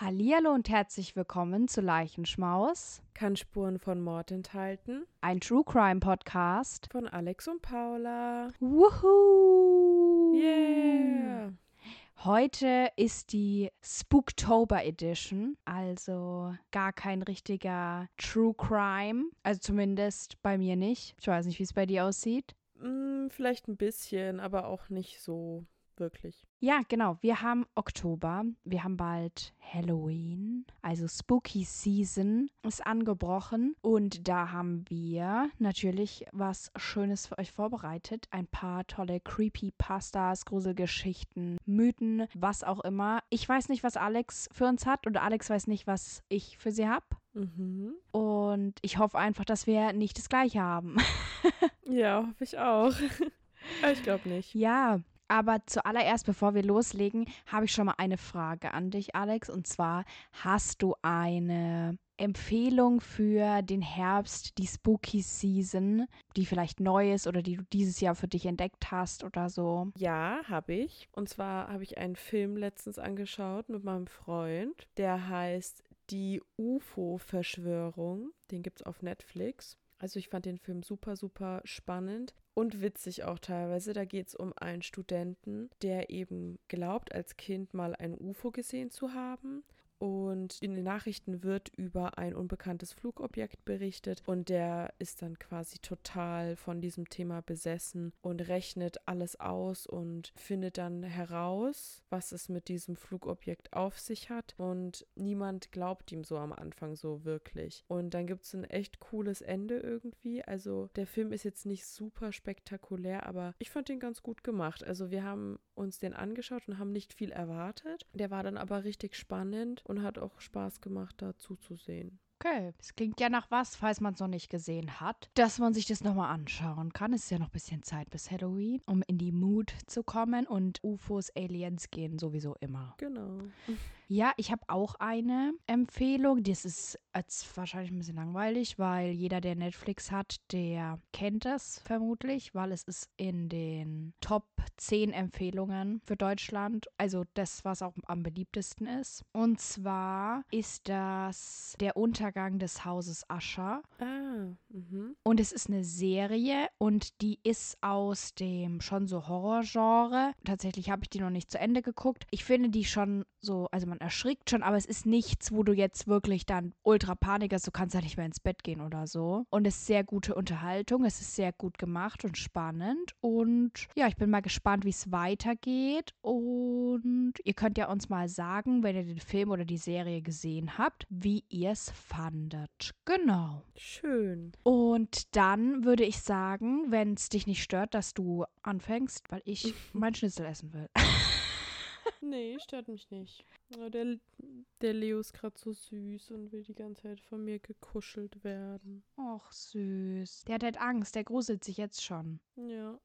Hallihallo und herzlich willkommen zu Leichenschmaus, Kann Spuren von Mord enthalten. ein True Crime Podcast. Von Alex und Paula. Woohoo! Yeah! Heute ist die Spooktober Edition, also gar kein richtiger True Crime, also zumindest bei mir nicht. Ich weiß nicht, wie es bei dir aussieht. Hm, vielleicht ein bisschen, aber auch nicht so wirklich. Ja, genau. Wir haben Oktober. Wir haben bald Halloween. Also Spooky Season ist angebrochen. Und da haben wir natürlich was Schönes für euch vorbereitet. Ein paar tolle Creepypastas, Gruselgeschichten, Mythen, was auch immer. Ich weiß nicht, was Alex für uns hat. Und Alex weiß nicht, was ich für sie habe. Mhm. Und ich hoffe einfach, dass wir nicht das gleiche haben. Ja, hoffe ich auch. Ich glaube nicht. Ja, aber zuallererst, bevor wir loslegen, habe ich schon mal eine Frage an dich, Alex. Und zwar, hast du eine Empfehlung für den Herbst, die Spooky Season, die vielleicht neu ist oder die du dieses Jahr für dich entdeckt hast oder so? Ja, habe ich. Und zwar habe ich einen Film letztens angeschaut mit meinem Freund. Der heißt Die UFO-Verschwörung. Den gibt es auf Netflix. Also ich fand den Film super, super spannend und witzig auch teilweise. Da geht es um einen Studenten, der eben glaubt, als Kind mal ein UFO gesehen zu haben. Und in den Nachrichten wird über ein unbekanntes Flugobjekt berichtet und der ist dann quasi total von diesem Thema besessen und rechnet alles aus und findet dann heraus, was es mit diesem Flugobjekt auf sich hat. Und niemand glaubt ihm so am Anfang so wirklich. Und dann gibt es ein echt cooles Ende irgendwie. Also der Film ist jetzt nicht super spektakulär, aber ich fand den ganz gut gemacht. Also wir haben uns den angeschaut und haben nicht viel erwartet. Der war dann aber richtig spannend und hat auch Spaß gemacht, da zuzusehen. Okay, es klingt ja nach was, falls man es noch nicht gesehen hat, dass man sich das nochmal anschauen kann. Es ist ja noch ein bisschen Zeit bis Halloween, um in die Mood zu kommen und UFOs, Aliens gehen sowieso immer. Genau. Ja, ich habe auch eine Empfehlung. Das ist jetzt wahrscheinlich ein bisschen langweilig, weil jeder, der Netflix hat, der kennt es vermutlich, weil es ist in den Top 10 Empfehlungen für Deutschland. Also das, was auch am beliebtesten ist. Und zwar ist das der Untergang des Hauses Ascher. Ah, mhm. Und es ist eine Serie und die ist aus dem schon so Horrorgenre. Tatsächlich habe ich die noch nicht zu Ende geguckt. Ich finde die schon so, also man erschrickt schon, aber es ist nichts, wo du jetzt wirklich dann ultra Panik hast, du kannst ja nicht mehr ins Bett gehen oder so. Und es ist sehr gute Unterhaltung, es ist sehr gut gemacht und spannend. Und ja, ich bin mal gespannt, wie es weitergeht. Und ihr könnt ja uns mal sagen, wenn ihr den Film oder die Serie gesehen habt, wie ihr es fandet. Genau. Schön. Und dann würde ich sagen, wenn es dich nicht stört, dass du anfängst, weil ich mein Schnitzel essen will. Nee, stört mich nicht. Aber Der, der Leo ist gerade so süß und will die ganze Zeit von mir gekuschelt werden. Och, süß. Der hat halt Angst, der gruselt sich jetzt schon. Ja.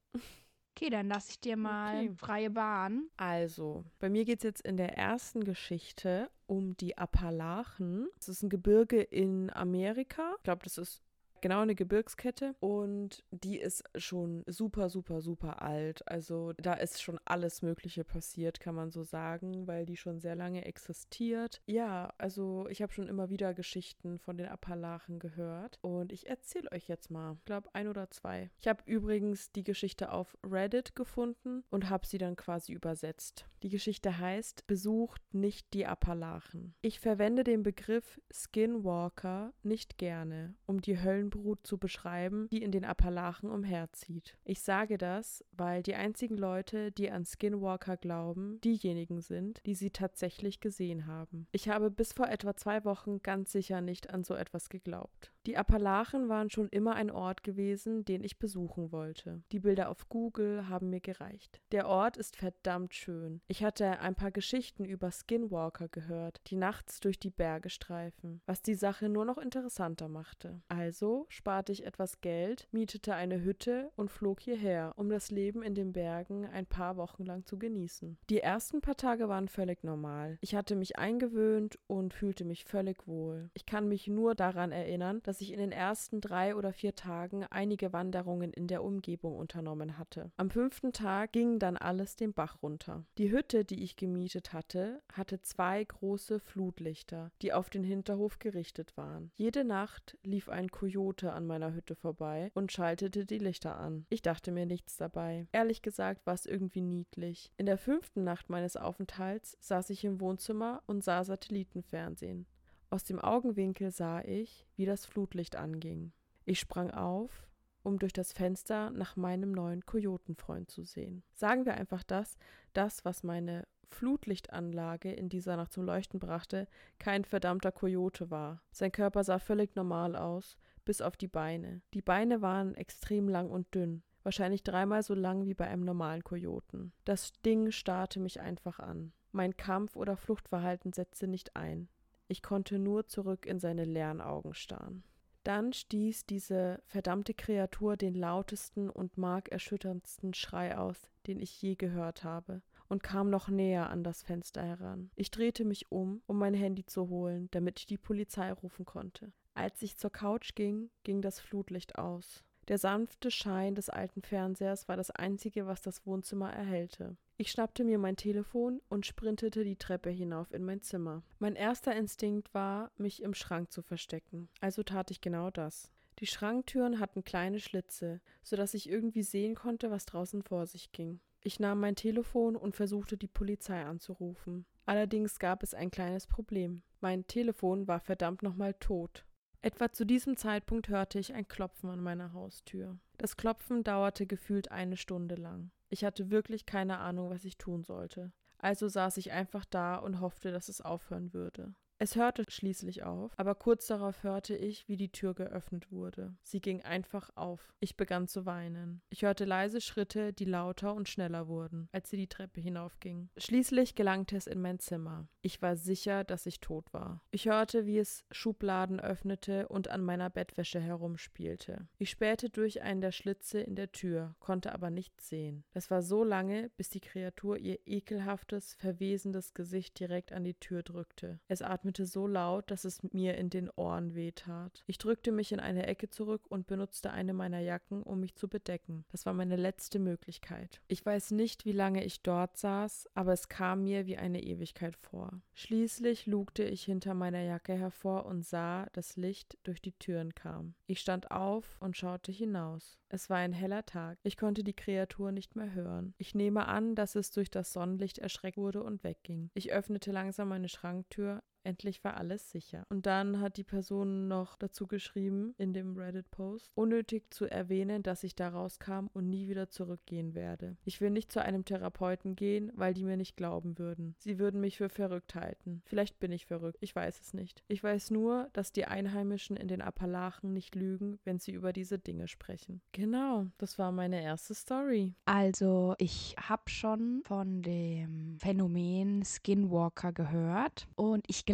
Okay, dann lasse ich dir mal Okay. freie Bahn. Also, bei mir geht es jetzt in der ersten Geschichte um die Appalachen. Das ist ein Gebirge in Amerika. Ich glaube, das ist genau eine Gebirgskette und die ist schon super, super, super alt. Also da ist schon alles Mögliche passiert, kann man so sagen, weil die schon sehr lange existiert. Ja, also ich habe schon immer wieder Geschichten von den Appalachen gehört und ich erzähle euch jetzt mal, ich glaube ein oder zwei. Ich habe übrigens die Geschichte auf Reddit gefunden und habe sie dann quasi übersetzt. Die Geschichte heißt Besucht nicht die Appalachen. Ich verwende den Begriff Skinwalker nicht gerne, um die Höllenbrut zu beschreiben, die in den Appalachen umherzieht. Ich sage das, weil die einzigen Leute, die an Skinwalker glauben, diejenigen sind, die sie tatsächlich gesehen haben. Ich habe bis vor etwa zwei Wochen ganz sicher nicht an so etwas geglaubt. Die Appalachen waren schon immer ein Ort gewesen, den ich besuchen wollte. Die Bilder auf Google haben mir gereicht. Der Ort ist verdammt schön. Ich hatte ein paar Geschichten über Skinwalker gehört, die nachts durch die Berge streifen, was die Sache nur noch interessanter machte. Also Sparte ich etwas Geld, mietete eine Hütte und flog hierher, um das Leben in den Bergen ein paar Wochen lang zu genießen. Die ersten paar Tage waren völlig normal. Ich hatte mich eingewöhnt und fühlte mich völlig wohl. Ich kann mich nur daran erinnern, dass ich in den ersten drei oder vier Tagen einige Wanderungen in der Umgebung unternommen hatte. Am fünften Tag ging dann alles den Bach runter. Die Hütte, die ich gemietet hatte, hatte zwei große Flutlichter, die auf den Hinterhof gerichtet waren. Jede Nacht lief ein Kojote an meiner Hütte vorbei und schaltete die Lichter an. Ich dachte mir nichts dabei. Ehrlich gesagt war es irgendwie niedlich. In der fünften Nacht meines Aufenthalts saß ich im Wohnzimmer und sah Satellitenfernsehen. Aus dem Augenwinkel sah ich, wie das Flutlicht anging. Ich sprang auf, um durch das Fenster nach meinem neuen Kojotenfreund zu sehen. Sagen wir einfach das, das, was meine Flutlichtanlage in dieser Nacht zum Leuchten brachte, kein verdammter Kojote war. Sein Körper sah völlig normal aus, bis auf die Beine. Die Beine waren extrem lang und dünn, wahrscheinlich dreimal so lang wie bei einem normalen Kojoten. Das Ding starrte mich einfach an. Mein Kampf- oder Fluchtverhalten setzte nicht ein. Ich konnte nur zurück in seine leeren Augen starren. Dann stieß diese verdammte Kreatur den lautesten und markerschütterndsten Schrei aus, den ich je gehört habe, und kam noch näher an das Fenster heran. Ich drehte mich um, um mein Handy zu holen, damit ich die Polizei rufen konnte. Als ich zur Couch ging, ging das Flutlicht aus. Der sanfte Schein des alten Fernsehers war das einzige, was das Wohnzimmer erhellte. Ich schnappte mir mein Telefon und sprintete die Treppe hinauf in mein Zimmer. Mein erster Instinkt war, mich im Schrank zu verstecken, also tat ich genau das. Die Schranktüren hatten kleine Schlitze, so dass ich irgendwie sehen konnte, was draußen vor sich ging. Ich nahm mein Telefon und versuchte die Polizei anzurufen. Allerdings gab es ein kleines Problem. Mein Telefon war verdammt nochmal tot. Etwa zu diesem Zeitpunkt hörte ich ein Klopfen an meiner Haustür. Das Klopfen dauerte gefühlt eine Stunde lang. Ich hatte wirklich keine Ahnung, was ich tun sollte. Also saß ich einfach da und hoffte, dass es aufhören würde. Es hörte schließlich auf, aber kurz darauf hörte ich, wie die Tür geöffnet wurde. Sie ging einfach auf. Ich begann zu weinen. Ich hörte leise Schritte, die lauter und schneller wurden, als sie die Treppe hinaufging. Schließlich gelangte es in mein Zimmer. Ich war sicher, dass ich tot war. Ich hörte, wie es Schubladen öffnete und an meiner Bettwäsche herumspielte. Ich spähte durch einen der Schlitze in der Tür, konnte aber nichts sehen. Das war so lange, bis die Kreatur ihr ekelhaftes, verwesendes Gesicht direkt an die Tür drückte. Es atmete atmete so laut, dass es mir in den Ohren wehtat. Ich drückte mich in eine Ecke zurück und benutzte eine meiner Jacken, um mich zu bedecken. Das war meine letzte Möglichkeit. Ich weiß nicht, wie lange ich dort saß, aber es kam mir wie eine Ewigkeit vor. Schließlich lugte ich hinter meiner Jacke hervor und sah, dass Licht durch die Türen kam. Ich stand auf und schaute hinaus. Es war ein heller Tag. Ich konnte die Kreatur nicht mehr hören. Ich nehme an, dass es durch das Sonnenlicht erschreckt wurde und wegging. Ich öffnete langsam meine Schranktür, Endlich war alles sicher. Und dann hat die Person noch dazu geschrieben in dem Reddit-Post, unnötig zu erwähnen, dass ich da rauskam und nie wieder zurückgehen werde. Ich will nicht zu einem Therapeuten gehen, weil die mir nicht glauben würden. Sie würden mich für verrückt halten. Vielleicht bin ich verrückt, ich weiß es nicht. Ich weiß nur, dass die Einheimischen in den Appalachen nicht lügen, wenn sie über diese Dinge sprechen. Genau, das war meine erste Story. Also, ich habe schon von dem Phänomen Skinwalker gehört und ich glaube,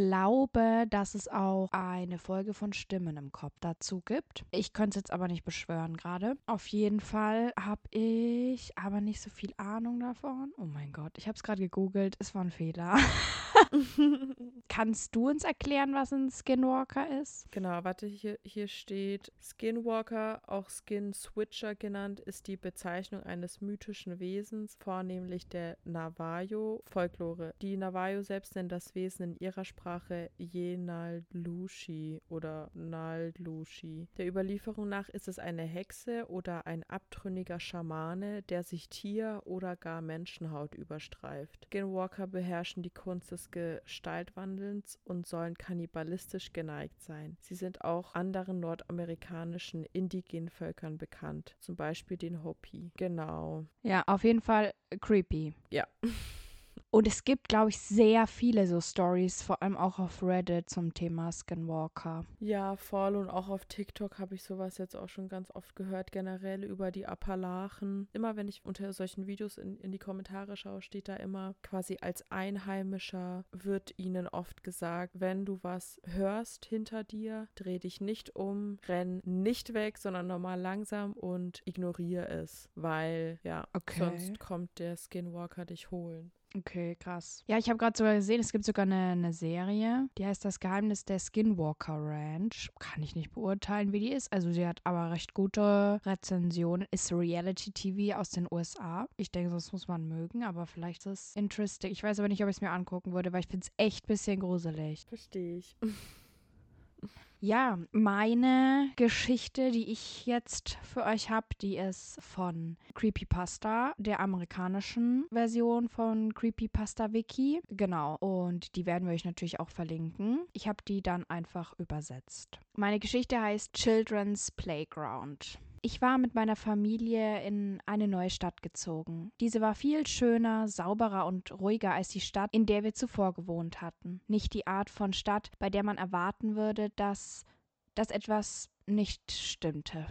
dass es auch eine Folge von Stimmen im Kopf dazu gibt. Ich könnte es jetzt aber nicht beschwören gerade. Auf jeden Fall habe ich aber nicht so viel Ahnung davon. Oh mein Gott, ich habe es gerade gegoogelt. Es war ein Fehler. Kannst du uns erklären, was ein Skinwalker ist? Genau, warte, hier, hier steht Skinwalker, auch Skin Switcher genannt, ist die Bezeichnung eines mythischen Wesens, vornehmlich der Navajo-Folklore. Die Navajo selbst nennen das Wesen in ihrer Sprache Yenaldushi oder Naldlushi. Der Überlieferung nach ist es eine Hexe oder ein abtrünniger Schamane, der sich Tier- oder gar Menschenhaut überstreift. Skinwalker beherrschen die Kunst des Gestaltwandelns und sollen kannibalistisch geneigt sein. Sie sind auch anderen nordamerikanischen indigenen Völkern bekannt, zum Beispiel den Hopi. Genau. Ja, auf jeden Fall creepy. Ja. Und es gibt, glaube ich, sehr viele so Stories, vor allem auch auf Reddit zum Thema Skinwalker. Ja, voll. Und auch auf TikTok habe ich sowas jetzt auch schon ganz oft gehört, generell über die Appalachen. Immer wenn ich unter solchen Videos in, in die Kommentare schaue, steht da immer quasi als Einheimischer wird ihnen oft gesagt, wenn du was hörst hinter dir, dreh dich nicht um, renn nicht weg, sondern normal langsam und ignoriere es, weil ja, Okay. sonst kommt der Skinwalker dich holen. Okay, krass. Ja, ich habe gerade sogar gesehen, es gibt sogar eine, eine Serie, die heißt Das Geheimnis der Skinwalker Ranch. Kann ich nicht beurteilen, wie die ist. Also sie hat aber recht gute Rezensionen. Ist Reality-TV aus den USA. Ich denke, das muss man mögen, aber vielleicht ist es interesting. Ich weiß aber nicht, ob ich es mir angucken würde, weil ich finde es echt ein bisschen gruselig. Verstehe ich. Ja, meine Geschichte, die ich jetzt für euch habe, die ist von Creepypasta, der amerikanischen Version von Creepypasta Wiki. Genau, und die werden wir euch natürlich auch verlinken. Ich habe die dann einfach übersetzt. Meine Geschichte heißt Children's Playground. Ich war mit meiner Familie in eine neue Stadt gezogen. Diese war viel schöner, sauberer und ruhiger als die Stadt, in der wir zuvor gewohnt hatten. Nicht die Art von Stadt, bei der man erwarten würde, dass, dass etwas nicht stimmte.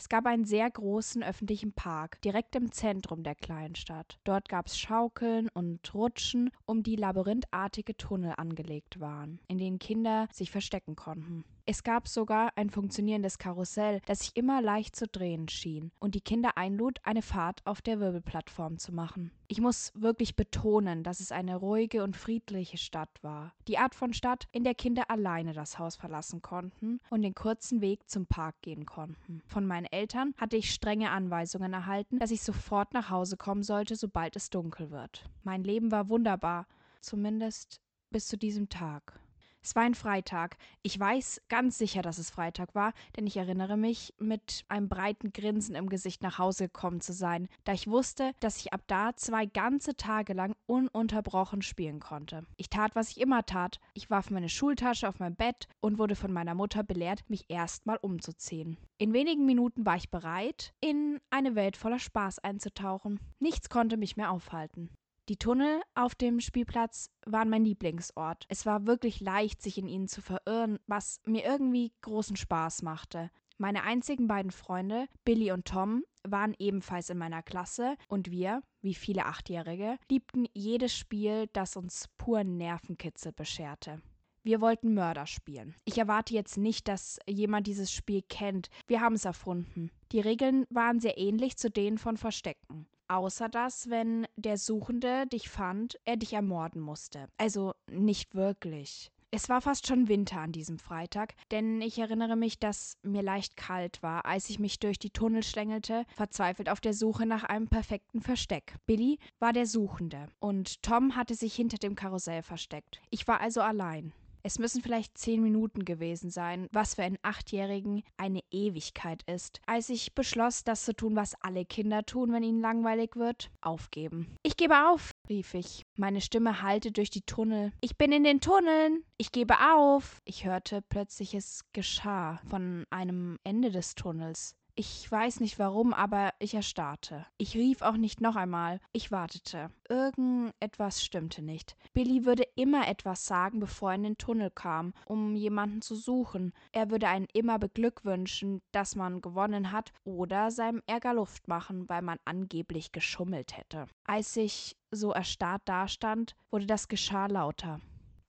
Es gab einen sehr großen öffentlichen Park direkt im Zentrum der kleinen Stadt. Dort gab es Schaukeln und Rutschen, um die labyrinthartige Tunnel angelegt waren, in denen Kinder sich verstecken konnten. Es gab sogar ein funktionierendes Karussell, das sich immer leicht zu drehen schien und die Kinder einlud, eine Fahrt auf der Wirbelplattform zu machen. Ich muss wirklich betonen, dass es eine ruhige und friedliche Stadt war. Die Art von Stadt, in der Kinder alleine das Haus verlassen konnten und den kurzen Weg zum Park gehen konnten. Von meinen Eltern hatte ich strenge Anweisungen erhalten, dass ich sofort nach Hause kommen sollte, sobald es dunkel wird. Mein Leben war wunderbar, zumindest bis zu diesem Tag. Es war ein Freitag. Ich weiß ganz sicher, dass es Freitag war, denn ich erinnere mich, mit einem breiten Grinsen im Gesicht nach Hause gekommen zu sein, da ich wusste, dass ich ab da zwei ganze Tage lang ununterbrochen spielen konnte. Ich tat, was ich immer tat. Ich warf meine Schultasche auf mein Bett und wurde von meiner Mutter belehrt, mich erstmal umzuziehen. In wenigen Minuten war ich bereit, in eine Welt voller Spaß einzutauchen. Nichts konnte mich mehr aufhalten. Die Tunnel auf dem Spielplatz waren mein Lieblingsort. Es war wirklich leicht, sich in ihnen zu verirren, was mir irgendwie großen Spaß machte. Meine einzigen beiden Freunde, Billy und Tom, waren ebenfalls in meiner Klasse und wir, wie viele Achtjährige, liebten jedes Spiel, das uns puren Nervenkitzel bescherte. Wir wollten Mörder spielen. Ich erwarte jetzt nicht, dass jemand dieses Spiel kennt. Wir haben es erfunden. Die Regeln waren sehr ähnlich zu denen von Verstecken. Außer dass, wenn der Suchende dich fand, er dich ermorden musste. Also nicht wirklich. Es war fast schon Winter an diesem Freitag, denn ich erinnere mich, dass mir leicht kalt war, als ich mich durch die Tunnel schlängelte, verzweifelt auf der Suche nach einem perfekten Versteck. Billy war der Suchende und Tom hatte sich hinter dem Karussell versteckt. Ich war also allein. Es müssen vielleicht zehn Minuten gewesen sein, was für einen Achtjährigen eine Ewigkeit ist, als ich beschloss, das zu tun, was alle Kinder tun, wenn ihnen langweilig wird, aufgeben. Ich gebe auf, rief ich. Meine Stimme hallte durch die Tunnel. Ich bin in den Tunneln. Ich gebe auf. Ich hörte plötzlich, es geschah von einem Ende des Tunnels. Ich weiß nicht warum, aber ich erstarrte. Ich rief auch nicht noch einmal. Ich wartete. Irgendetwas stimmte nicht. Billy würde immer etwas sagen, bevor er in den Tunnel kam, um jemanden zu suchen. Er würde einen immer beglückwünschen, dass man gewonnen hat, oder seinem Ärger Luft machen, weil man angeblich geschummelt hätte. Als ich so erstarrt dastand, wurde das Geschah lauter.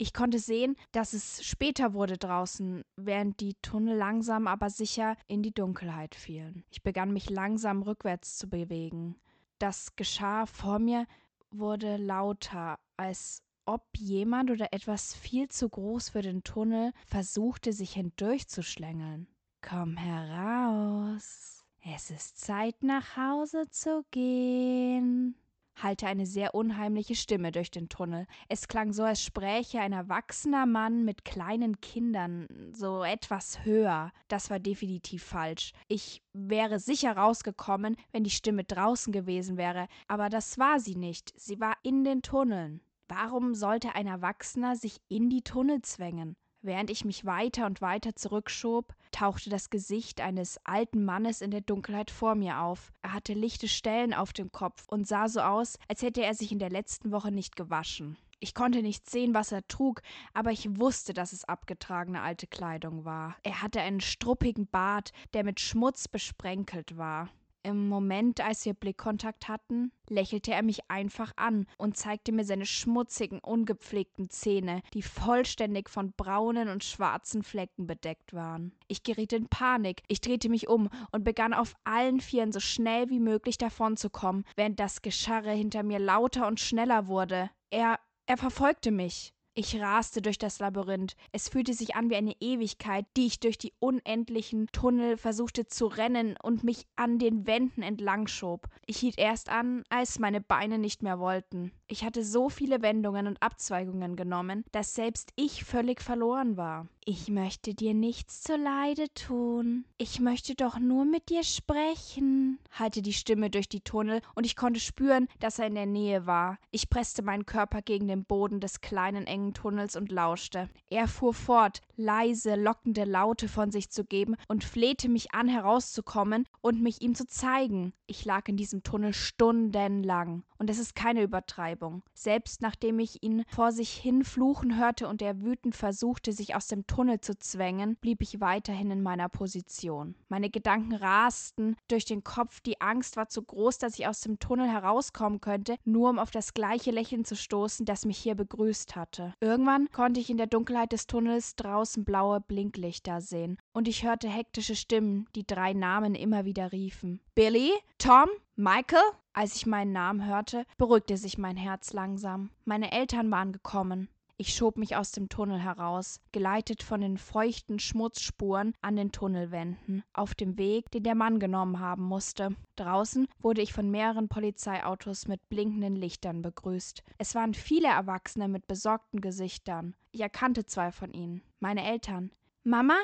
Ich konnte sehen, dass es später wurde draußen, während die Tunnel langsam aber sicher in die Dunkelheit fielen. Ich begann mich langsam rückwärts zu bewegen. Das geschah vor mir wurde lauter, als ob jemand oder etwas viel zu groß für den Tunnel versuchte, sich hindurchzuschlängeln. Komm heraus. Es ist Zeit, nach Hause zu gehen hallte eine sehr unheimliche Stimme durch den Tunnel. Es klang so, als spräche ein erwachsener Mann mit kleinen Kindern, so etwas höher. Das war definitiv falsch. Ich wäre sicher rausgekommen, wenn die Stimme draußen gewesen wäre, aber das war sie nicht. Sie war in den Tunneln. Warum sollte ein Erwachsener sich in die Tunnel zwängen? Während ich mich weiter und weiter zurückschob, tauchte das Gesicht eines alten Mannes in der Dunkelheit vor mir auf. Er hatte lichte Stellen auf dem Kopf und sah so aus, als hätte er sich in der letzten Woche nicht gewaschen. Ich konnte nicht sehen, was er trug, aber ich wusste, dass es abgetragene alte Kleidung war. Er hatte einen struppigen Bart, der mit Schmutz besprenkelt war. Im Moment, als wir Blickkontakt hatten, lächelte er mich einfach an und zeigte mir seine schmutzigen, ungepflegten Zähne, die vollständig von braunen und schwarzen Flecken bedeckt waren. Ich geriet in Panik, ich drehte mich um und begann auf allen Vieren so schnell wie möglich davonzukommen, während das Gescharre hinter mir lauter und schneller wurde. Er er verfolgte mich. Ich raste durch das Labyrinth. Es fühlte sich an wie eine Ewigkeit, die ich durch die unendlichen Tunnel versuchte zu rennen und mich an den Wänden entlang schob. Ich hielt erst an, als meine Beine nicht mehr wollten. Ich hatte so viele Wendungen und Abzweigungen genommen, dass selbst ich völlig verloren war. Ich möchte dir nichts zuleide tun. Ich möchte doch nur mit dir sprechen, hallte die Stimme durch die Tunnel, und ich konnte spüren, dass er in der Nähe war. Ich presste meinen Körper gegen den Boden des kleinen engen Tunnels und lauschte. Er fuhr fort, leise, lockende Laute von sich zu geben und flehte mich an, herauszukommen und mich ihm zu zeigen. Ich lag in diesem Tunnel stundenlang, und es ist keine Übertreibung. Selbst nachdem ich ihn vor sich hin fluchen hörte und er wütend versuchte, sich aus dem Tunnel zu zwängen, blieb ich weiterhin in meiner Position. Meine Gedanken rasten durch den Kopf, die Angst war zu groß, dass ich aus dem Tunnel herauskommen könnte, nur um auf das gleiche Lächeln zu stoßen, das mich hier begrüßt hatte. Irgendwann konnte ich in der Dunkelheit des Tunnels draußen blaue Blinklichter sehen, und ich hörte hektische Stimmen, die drei Namen immer wieder riefen. Billy? Tom? Michael? Als ich meinen Namen hörte, beruhigte sich mein Herz langsam. Meine Eltern waren gekommen. Ich schob mich aus dem Tunnel heraus, geleitet von den feuchten Schmutzspuren an den Tunnelwänden, auf dem Weg, den der Mann genommen haben musste. Draußen wurde ich von mehreren Polizeiautos mit blinkenden Lichtern begrüßt. Es waren viele Erwachsene mit besorgten Gesichtern. Ich erkannte zwei von ihnen. Meine Eltern. Mama?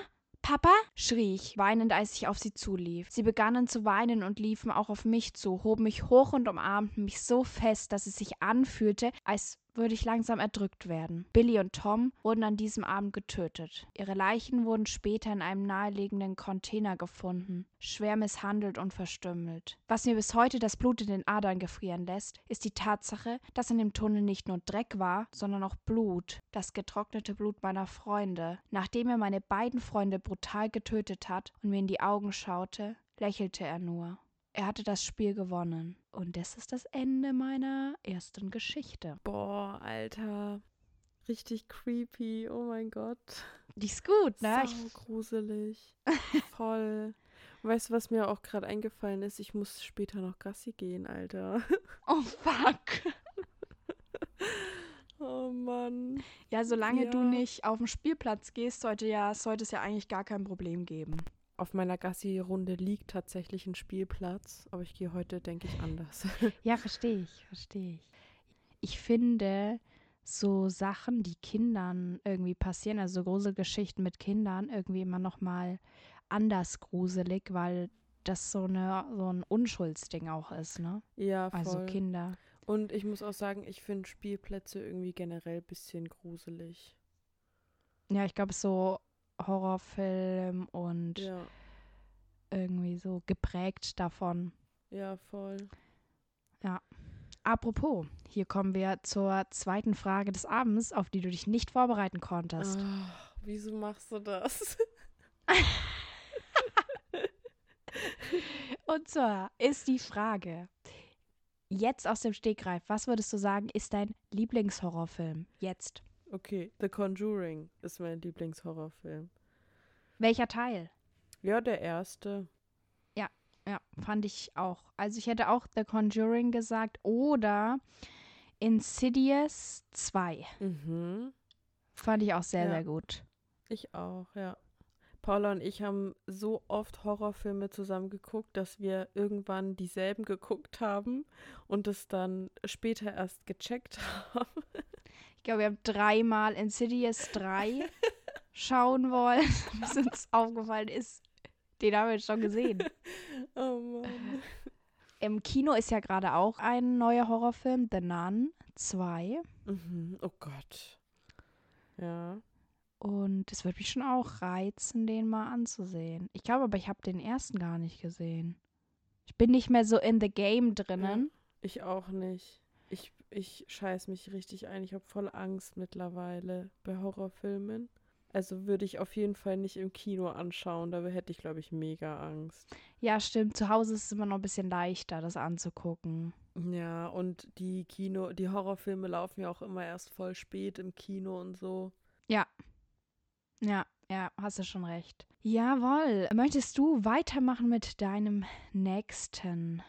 Papa? schrie ich, weinend, als ich auf sie zulief. Sie begannen zu weinen und liefen auch auf mich zu, hoben mich hoch und umarmten mich so fest, dass es sich anfühlte, als würde ich langsam erdrückt werden. Billy und Tom wurden an diesem Abend getötet. Ihre Leichen wurden später in einem naheliegenden Container gefunden, schwer misshandelt und verstümmelt. Was mir bis heute das Blut in den Adern gefrieren lässt, ist die Tatsache, dass in dem Tunnel nicht nur Dreck war, sondern auch Blut, das getrocknete Blut meiner Freunde. Nachdem er meine beiden Freunde brutal getötet hat und mir in die Augen schaute, lächelte er nur. Er hatte das Spiel gewonnen. Und das ist das Ende meiner ersten Geschichte. Boah, Alter. Richtig creepy. Oh mein Gott. Die ist gut, ne? So gruselig. Voll. Weißt du, was mir auch gerade eingefallen ist? Ich muss später noch Gassi gehen, Alter. Oh, fuck. oh Mann. Ja, solange ja. du nicht auf den Spielplatz gehst, sollte, ja, sollte es ja eigentlich gar kein Problem geben. Auf meiner Gassi-Runde liegt tatsächlich ein Spielplatz, aber ich gehe heute, denke ich, anders. Ja, verstehe ich, verstehe ich. Ich finde so Sachen, die Kindern irgendwie passieren, also Gruselgeschichten mit Kindern, irgendwie immer noch mal anders gruselig, weil das so, eine, so ein Unschuldsding auch ist, ne? ja, voll. Also Kinder. Und ich muss auch sagen, ich finde Spielplätze irgendwie generell ein bisschen gruselig. Ja, ich glaube, so Horrorfilm und Ja, irgendwie so geprägt davon. ja, voll. Apropos, hier kommen wir zur zweiten Frage des Abends, auf die du dich nicht vorbereiten konntest. Ah, wieso machst du das? Und zwar ist die Frage, jetzt aus dem Stegreif, was würdest du sagen, ist dein Lieblingshorrorfilm? Jetzt. Okay, The Conjuring ist mein Lieblingshorrorfilm. Welcher Teil? Ja, der erste. Ja, fand ich auch. Also ich hätte auch The Conjuring gesagt oder Insidious 2. Mhm. Fand ich auch sehr, Ja. sehr gut. Ich auch, ja. Paula und ich haben so oft Horrorfilme zusammen geguckt, dass wir irgendwann dieselben geguckt haben und es dann später erst gecheckt haben. Ich glaube, wir haben dreimal Insidious 3 schauen wollen, bis uns aufgefallen ist, den haben wir jetzt schon gesehen. Oh Mann. Im Kino ist ja gerade auch ein neuer Horrorfilm, The Nun 2. Mhm. Oh Gott. Ja. Und es würde mich schon auch reizen, den mal anzusehen. Ich glaube aber, ich habe den ersten gar nicht gesehen. Ich bin nicht mehr so in the game drinnen. Ich auch nicht. Ich, ich scheiß mich richtig ein. Ich habe voll Angst mittlerweile bei Horrorfilmen. Also würde ich auf jeden Fall nicht im Kino anschauen. Da hätte ich, glaube ich, mega Angst. Ja, stimmt. Zu Hause ist es immer noch ein bisschen leichter, das anzugucken. Ja, und die Kino, die Horrorfilme laufen ja auch immer erst voll spät im Kino und so. Ja. Ja, ja, hast du schon recht. Jawohl. Möchtest du weitermachen mit deinem nächsten?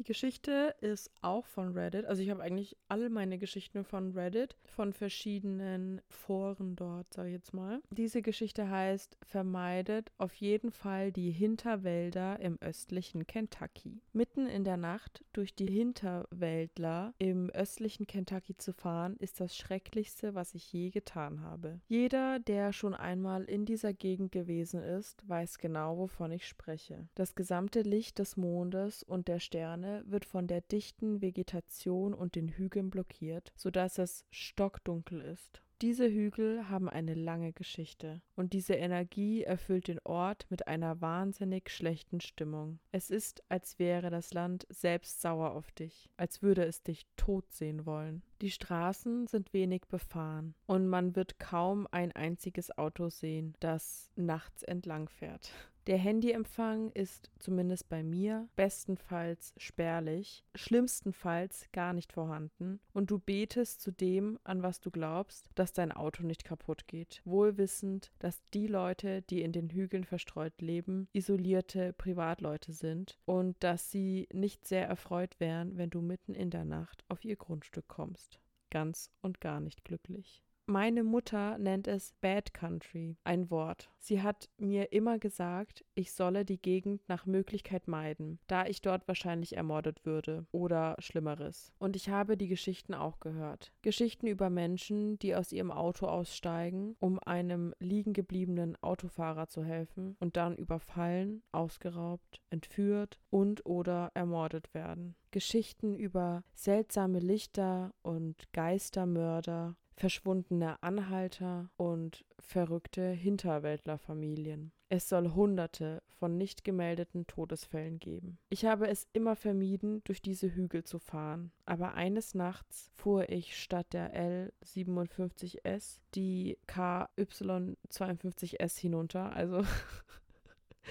Die Geschichte ist auch von Reddit. Also ich habe eigentlich alle meine Geschichten von Reddit, von verschiedenen Foren dort, sage ich jetzt mal. Diese Geschichte heißt Vermeidet auf jeden Fall die Hinterwälder im östlichen Kentucky. Mitten in der Nacht durch die Hinterwäldler im östlichen Kentucky zu fahren, ist das Schrecklichste, was ich je getan habe. Jeder, der schon einmal in dieser Gegend gewesen ist, weiß genau, wovon ich spreche. Das gesamte Licht des Mondes und der Sterne wird von der dichten Vegetation und den Hügeln blockiert, sodass es stockdunkel ist. Diese Hügel haben eine lange Geschichte, und diese Energie erfüllt den Ort mit einer wahnsinnig schlechten Stimmung. Es ist, als wäre das Land selbst sauer auf dich, als würde es dich tot sehen wollen. Die Straßen sind wenig befahren, und man wird kaum ein einziges Auto sehen, das nachts entlang fährt. Der Handyempfang ist zumindest bei mir bestenfalls spärlich, schlimmstenfalls gar nicht vorhanden und du betest zu dem, an was du glaubst, dass dein Auto nicht kaputt geht, wohlwissend, dass die Leute, die in den Hügeln verstreut leben, isolierte Privatleute sind und dass sie nicht sehr erfreut wären, wenn du mitten in der Nacht auf ihr Grundstück kommst. Ganz und gar nicht glücklich. Meine Mutter nennt es Bad Country, ein Wort. Sie hat mir immer gesagt, ich solle die Gegend nach Möglichkeit meiden, da ich dort wahrscheinlich ermordet würde oder Schlimmeres. Und ich habe die Geschichten auch gehört. Geschichten über Menschen, die aus ihrem Auto aussteigen, um einem liegen gebliebenen Autofahrer zu helfen und dann überfallen, ausgeraubt, entführt und oder ermordet werden. Geschichten über seltsame Lichter und Geistermörder verschwundene Anhalter und verrückte Hinterwäldlerfamilien. Es soll Hunderte von nicht gemeldeten Todesfällen geben. Ich habe es immer vermieden, durch diese Hügel zu fahren, aber eines Nachts fuhr ich statt der L57S die KY52S hinunter, also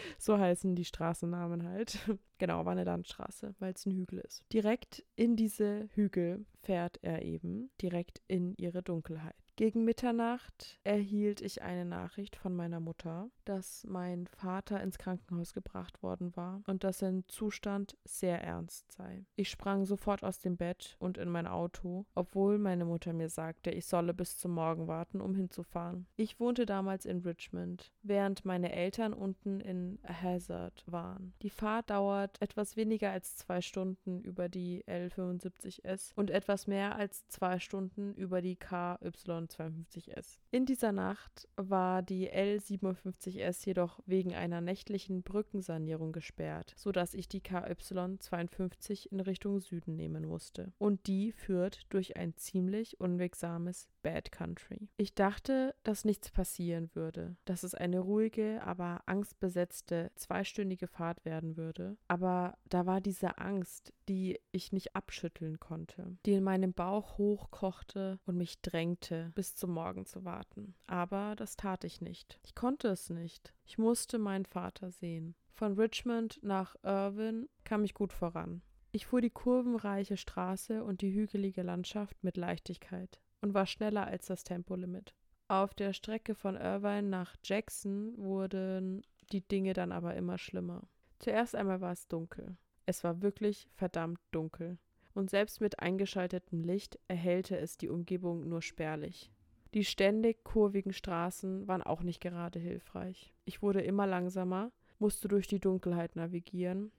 so heißen die Straßennamen halt. genau, war eine Landstraße, weil es ein Hügel ist. Direkt in diese Hügel fährt er eben, direkt in ihre Dunkelheit. Gegen Mitternacht erhielt ich eine Nachricht von meiner Mutter, dass mein Vater ins Krankenhaus gebracht worden war und dass sein Zustand sehr ernst sei. Ich sprang sofort aus dem Bett und in mein Auto, obwohl meine Mutter mir sagte, ich solle bis zum Morgen warten, um hinzufahren. Ich wohnte damals in Richmond, während meine Eltern unten in Hazard waren. Die Fahrt dauert etwas weniger als zwei Stunden über die L75S und etwas mehr als zwei Stunden über die KY 52S. In dieser Nacht war die L57S jedoch wegen einer nächtlichen Brückensanierung gesperrt, sodass ich die KY52 in Richtung Süden nehmen musste. Und die führt durch ein ziemlich unwegsames Bad Country. Ich dachte, dass nichts passieren würde, dass es eine ruhige, aber angstbesetzte zweistündige Fahrt werden würde. Aber da war diese Angst, die ich nicht abschütteln konnte, die in meinem Bauch hochkochte und mich drängte, bis zum Morgen zu warten. Aber das tat ich nicht. Ich konnte es nicht. Ich musste meinen Vater sehen. Von Richmond nach Irvine kam ich gut voran. Ich fuhr die kurvenreiche Straße und die hügelige Landschaft mit Leichtigkeit und war schneller als das Tempolimit. Auf der Strecke von Irvine nach Jackson wurden die Dinge dann aber immer schlimmer. Zuerst einmal war es dunkel. Es war wirklich verdammt dunkel. Und selbst mit eingeschaltetem Licht erhellte es die Umgebung nur spärlich. Die ständig kurvigen Straßen waren auch nicht gerade hilfreich. Ich wurde immer langsamer, musste durch die Dunkelheit navigieren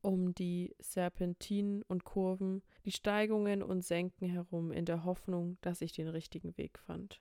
um die Serpentinen und Kurven, die Steigungen und Senken herum in der Hoffnung, dass ich den richtigen Weg fand.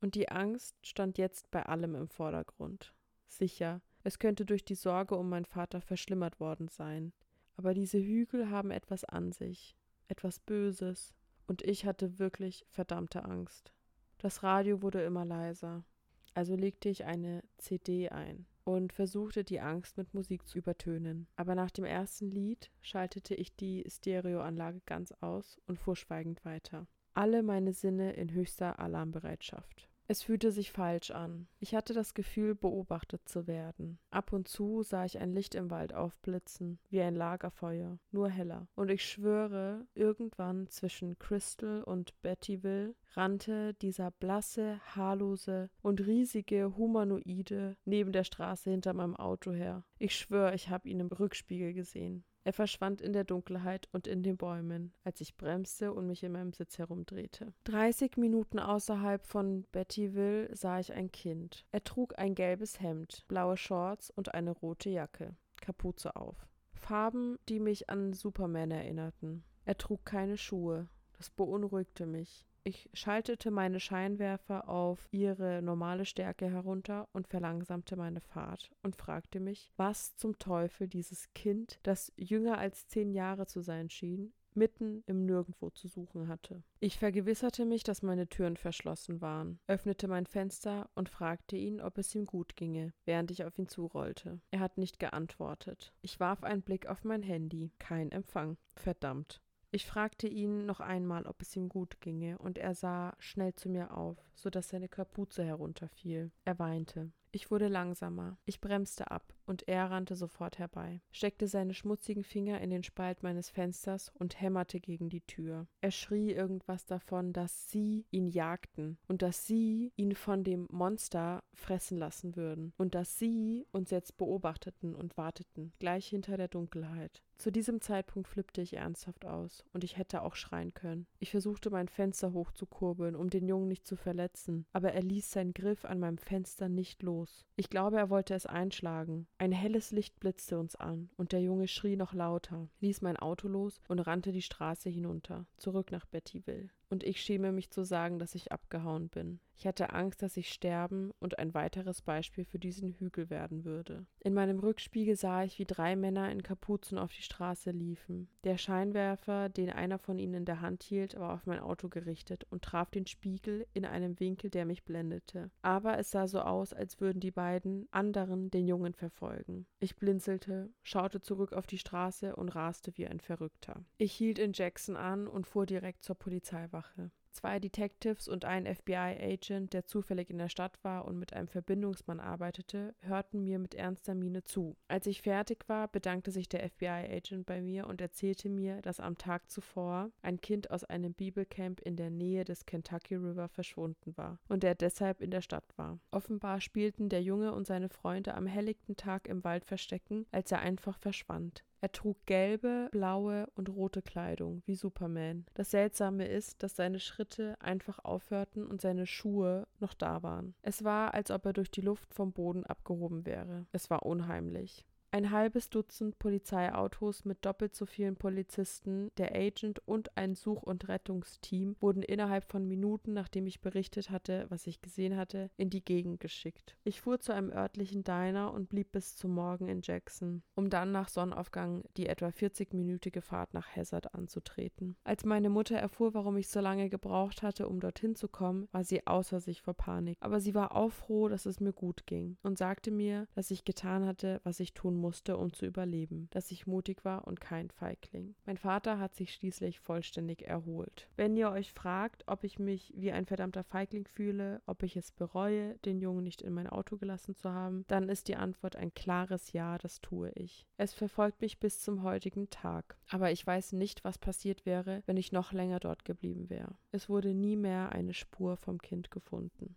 Und die Angst stand jetzt bei allem im Vordergrund. Sicher, es könnte durch die Sorge um meinen Vater verschlimmert worden sein, aber diese Hügel haben etwas an sich, etwas Böses, und ich hatte wirklich verdammte Angst. Das Radio wurde immer leiser. Also legte ich eine CD ein und versuchte die Angst mit Musik zu übertönen. Aber nach dem ersten Lied schaltete ich die Stereoanlage ganz aus und fuhr schweigend weiter. Alle meine Sinne in höchster Alarmbereitschaft. Es fühlte sich falsch an. Ich hatte das Gefühl, beobachtet zu werden. Ab und zu sah ich ein Licht im Wald aufblitzen, wie ein Lagerfeuer, nur heller. Und ich schwöre, irgendwann zwischen Crystal und Bettyville rannte dieser blasse, haarlose und riesige Humanoide neben der Straße hinter meinem Auto her. Ich schwöre, ich habe ihn im Rückspiegel gesehen. Er verschwand in der Dunkelheit und in den Bäumen, als ich bremste und mich in meinem Sitz herumdrehte. Dreißig Minuten außerhalb von Bettyville sah ich ein Kind. Er trug ein gelbes Hemd, blaue Shorts und eine rote Jacke, Kapuze auf. Farben, die mich an Superman erinnerten. Er trug keine Schuhe. Das beunruhigte mich. Ich schaltete meine Scheinwerfer auf ihre normale Stärke herunter und verlangsamte meine Fahrt und fragte mich, was zum Teufel dieses Kind, das jünger als zehn Jahre zu sein schien, mitten im Nirgendwo zu suchen hatte. Ich vergewisserte mich, dass meine Türen verschlossen waren, öffnete mein Fenster und fragte ihn, ob es ihm gut ginge, während ich auf ihn zurollte. Er hat nicht geantwortet. Ich warf einen Blick auf mein Handy. Kein Empfang. Verdammt. Ich fragte ihn noch einmal, ob es ihm gut ginge, und er sah schnell zu mir auf, so dass seine Kapuze herunterfiel. Er weinte. Ich wurde langsamer. Ich bremste ab, und er rannte sofort herbei, steckte seine schmutzigen Finger in den Spalt meines Fensters und hämmerte gegen die Tür. Er schrie irgendwas davon, dass sie ihn jagten und dass sie ihn von dem Monster fressen lassen würden und dass sie uns jetzt beobachteten und warteten, gleich hinter der Dunkelheit. Zu diesem Zeitpunkt flippte ich ernsthaft aus, und ich hätte auch schreien können. Ich versuchte mein Fenster hochzukurbeln, um den Jungen nicht zu verletzen, aber er ließ seinen Griff an meinem Fenster nicht los. Ich glaube, er wollte es einschlagen. Ein helles Licht blitzte uns an, und der Junge schrie noch lauter, ließ mein Auto los und rannte die Straße hinunter, zurück nach Bettyville und ich schäme mich zu sagen, dass ich abgehauen bin. Ich hatte Angst, dass ich sterben und ein weiteres Beispiel für diesen Hügel werden würde. In meinem Rückspiegel sah ich, wie drei Männer in Kapuzen auf die Straße liefen. Der Scheinwerfer, den einer von ihnen in der Hand hielt, war auf mein Auto gerichtet und traf den Spiegel in einem Winkel, der mich blendete. Aber es sah so aus, als würden die beiden anderen den Jungen verfolgen. Ich blinzelte, schaute zurück auf die Straße und raste wie ein Verrückter. Ich hielt in Jackson an und fuhr direkt zur Polizeiwache. Sache. Zwei Detectives und ein FBI-Agent, der zufällig in der Stadt war und mit einem Verbindungsmann arbeitete, hörten mir mit ernster Miene zu. Als ich fertig war, bedankte sich der FBI-Agent bei mir und erzählte mir, dass am Tag zuvor ein Kind aus einem Bibelcamp in der Nähe des Kentucky River verschwunden war und er deshalb in der Stadt war. Offenbar spielten der Junge und seine Freunde am helllichten Tag im Wald verstecken, als er einfach verschwand. Er trug gelbe, blaue und rote Kleidung, wie Superman. Das Seltsame ist, dass seine Schritte einfach aufhörten und seine Schuhe noch da waren. Es war, als ob er durch die Luft vom Boden abgehoben wäre. Es war unheimlich. Ein halbes Dutzend Polizeiautos mit doppelt so vielen Polizisten, der Agent und ein Such- und Rettungsteam wurden innerhalb von Minuten, nachdem ich berichtet hatte, was ich gesehen hatte, in die Gegend geschickt. Ich fuhr zu einem örtlichen Diner und blieb bis zum Morgen in Jackson, um dann nach Sonnenaufgang die etwa 40-minütige Fahrt nach Hazard anzutreten. Als meine Mutter erfuhr, warum ich so lange gebraucht hatte, um dorthin zu kommen, war sie außer sich vor Panik. Aber sie war auch froh, dass es mir gut ging und sagte mir, dass ich getan hatte, was ich tun musste musste, um zu überleben, dass ich mutig war und kein Feigling. Mein Vater hat sich schließlich vollständig erholt. Wenn ihr euch fragt, ob ich mich wie ein verdammter Feigling fühle, ob ich es bereue, den Jungen nicht in mein Auto gelassen zu haben, dann ist die Antwort ein klares Ja, das tue ich. Es verfolgt mich bis zum heutigen Tag. Aber ich weiß nicht, was passiert wäre, wenn ich noch länger dort geblieben wäre. Es wurde nie mehr eine Spur vom Kind gefunden.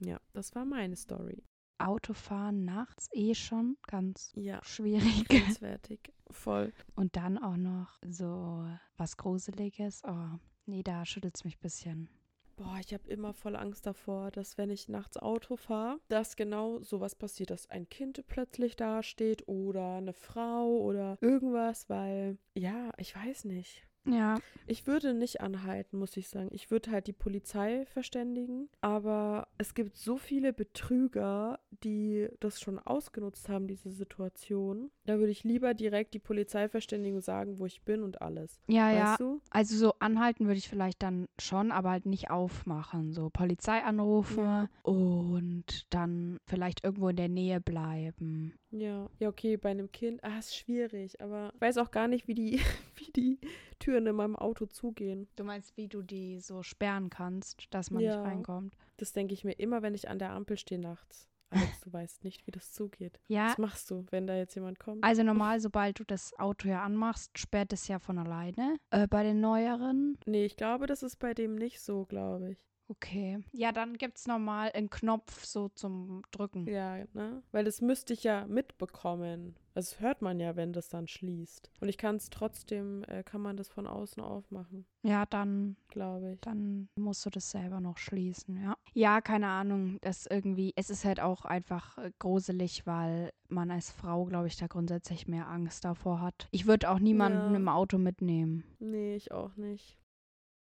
Ja, das war meine Story. Autofahren nachts eh schon ganz ja, schwierig. Grenzwertig, voll. Und dann auch noch so was Gruseliges. Oh, nee, da schüttelt es mich ein bisschen. Boah, ich habe immer voll Angst davor, dass wenn ich nachts Auto fahre, dass genau sowas passiert, dass ein Kind plötzlich dasteht oder eine Frau oder irgendwas, weil, ja, ich weiß nicht. Ja. Ich würde nicht anhalten, muss ich sagen. Ich würde halt die Polizei verständigen. Aber es gibt so viele Betrüger, die das schon ausgenutzt haben, diese Situation. Da würde ich lieber direkt die Polizei verständigen und sagen, wo ich bin und alles. Ja, weißt ja. du? Also so anhalten würde ich vielleicht dann schon, aber halt nicht aufmachen. So Polizei anrufen Ja. und dann vielleicht irgendwo in der Nähe bleiben. Ja. Ja, okay, bei einem Kind, ah, ist schwierig. Aber ich weiß auch gar nicht, wie die, wie die Türen in meinem Auto zugehen. Du meinst, wie du die so sperren kannst, dass man Ja. nicht reinkommt? Das denke ich mir immer, wenn ich an der Ampel stehe nachts. Alex, du weißt nicht, wie das zugeht. Ja, Was machst du, wenn da jetzt jemand kommt? also normal, sobald du das Auto ja anmachst, sperrt es ja von alleine. Äh, bei den neueren. Nee, ich glaube, das ist bei dem nicht so, glaube ich. Okay. Ja, dann gibt es normal einen Knopf so zum Drücken. Ja, ne? Weil das müsste ich ja mitbekommen. Also das hört man ja, wenn das dann schließt. Und ich kann es trotzdem, äh, kann man das von außen aufmachen, Ja, dann glaube ich. dann musst du das selber noch schließen, ja. Ja, keine Ahnung, das irgendwie, es ist halt auch einfach äh, gruselig, weil man als Frau, glaube ich, da grundsätzlich mehr Angst davor hat. Ich würde auch niemanden Ja. im Auto mitnehmen. Nee, ich auch nicht.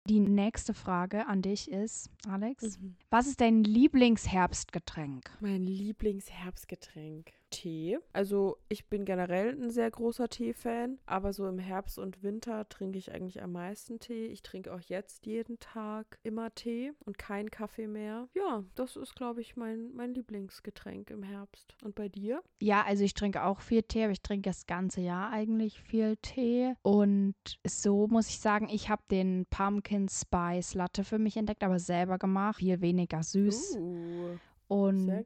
Die nächste Frage an dich ist, Alex, Mhm. was ist dein Lieblingsherbstgetränk? Mein Lieblingsherbstgetränk. Tee. Also ich bin generell ein sehr großer Tee-Fan, aber so im Herbst und Winter trinke ich eigentlich am meisten Tee. Ich trinke auch jetzt jeden Tag immer Tee und kein Kaffee mehr. Ja, das ist, glaube ich, mein, mein Lieblingsgetränk im Herbst. Und bei dir? Ja, also ich trinke auch viel Tee, aber ich trinke das ganze Jahr eigentlich viel Tee. Und so muss ich sagen, ich habe den Pumpkin Spice Latte für mich entdeckt, aber selber gemacht. Viel weniger süß. Uh, und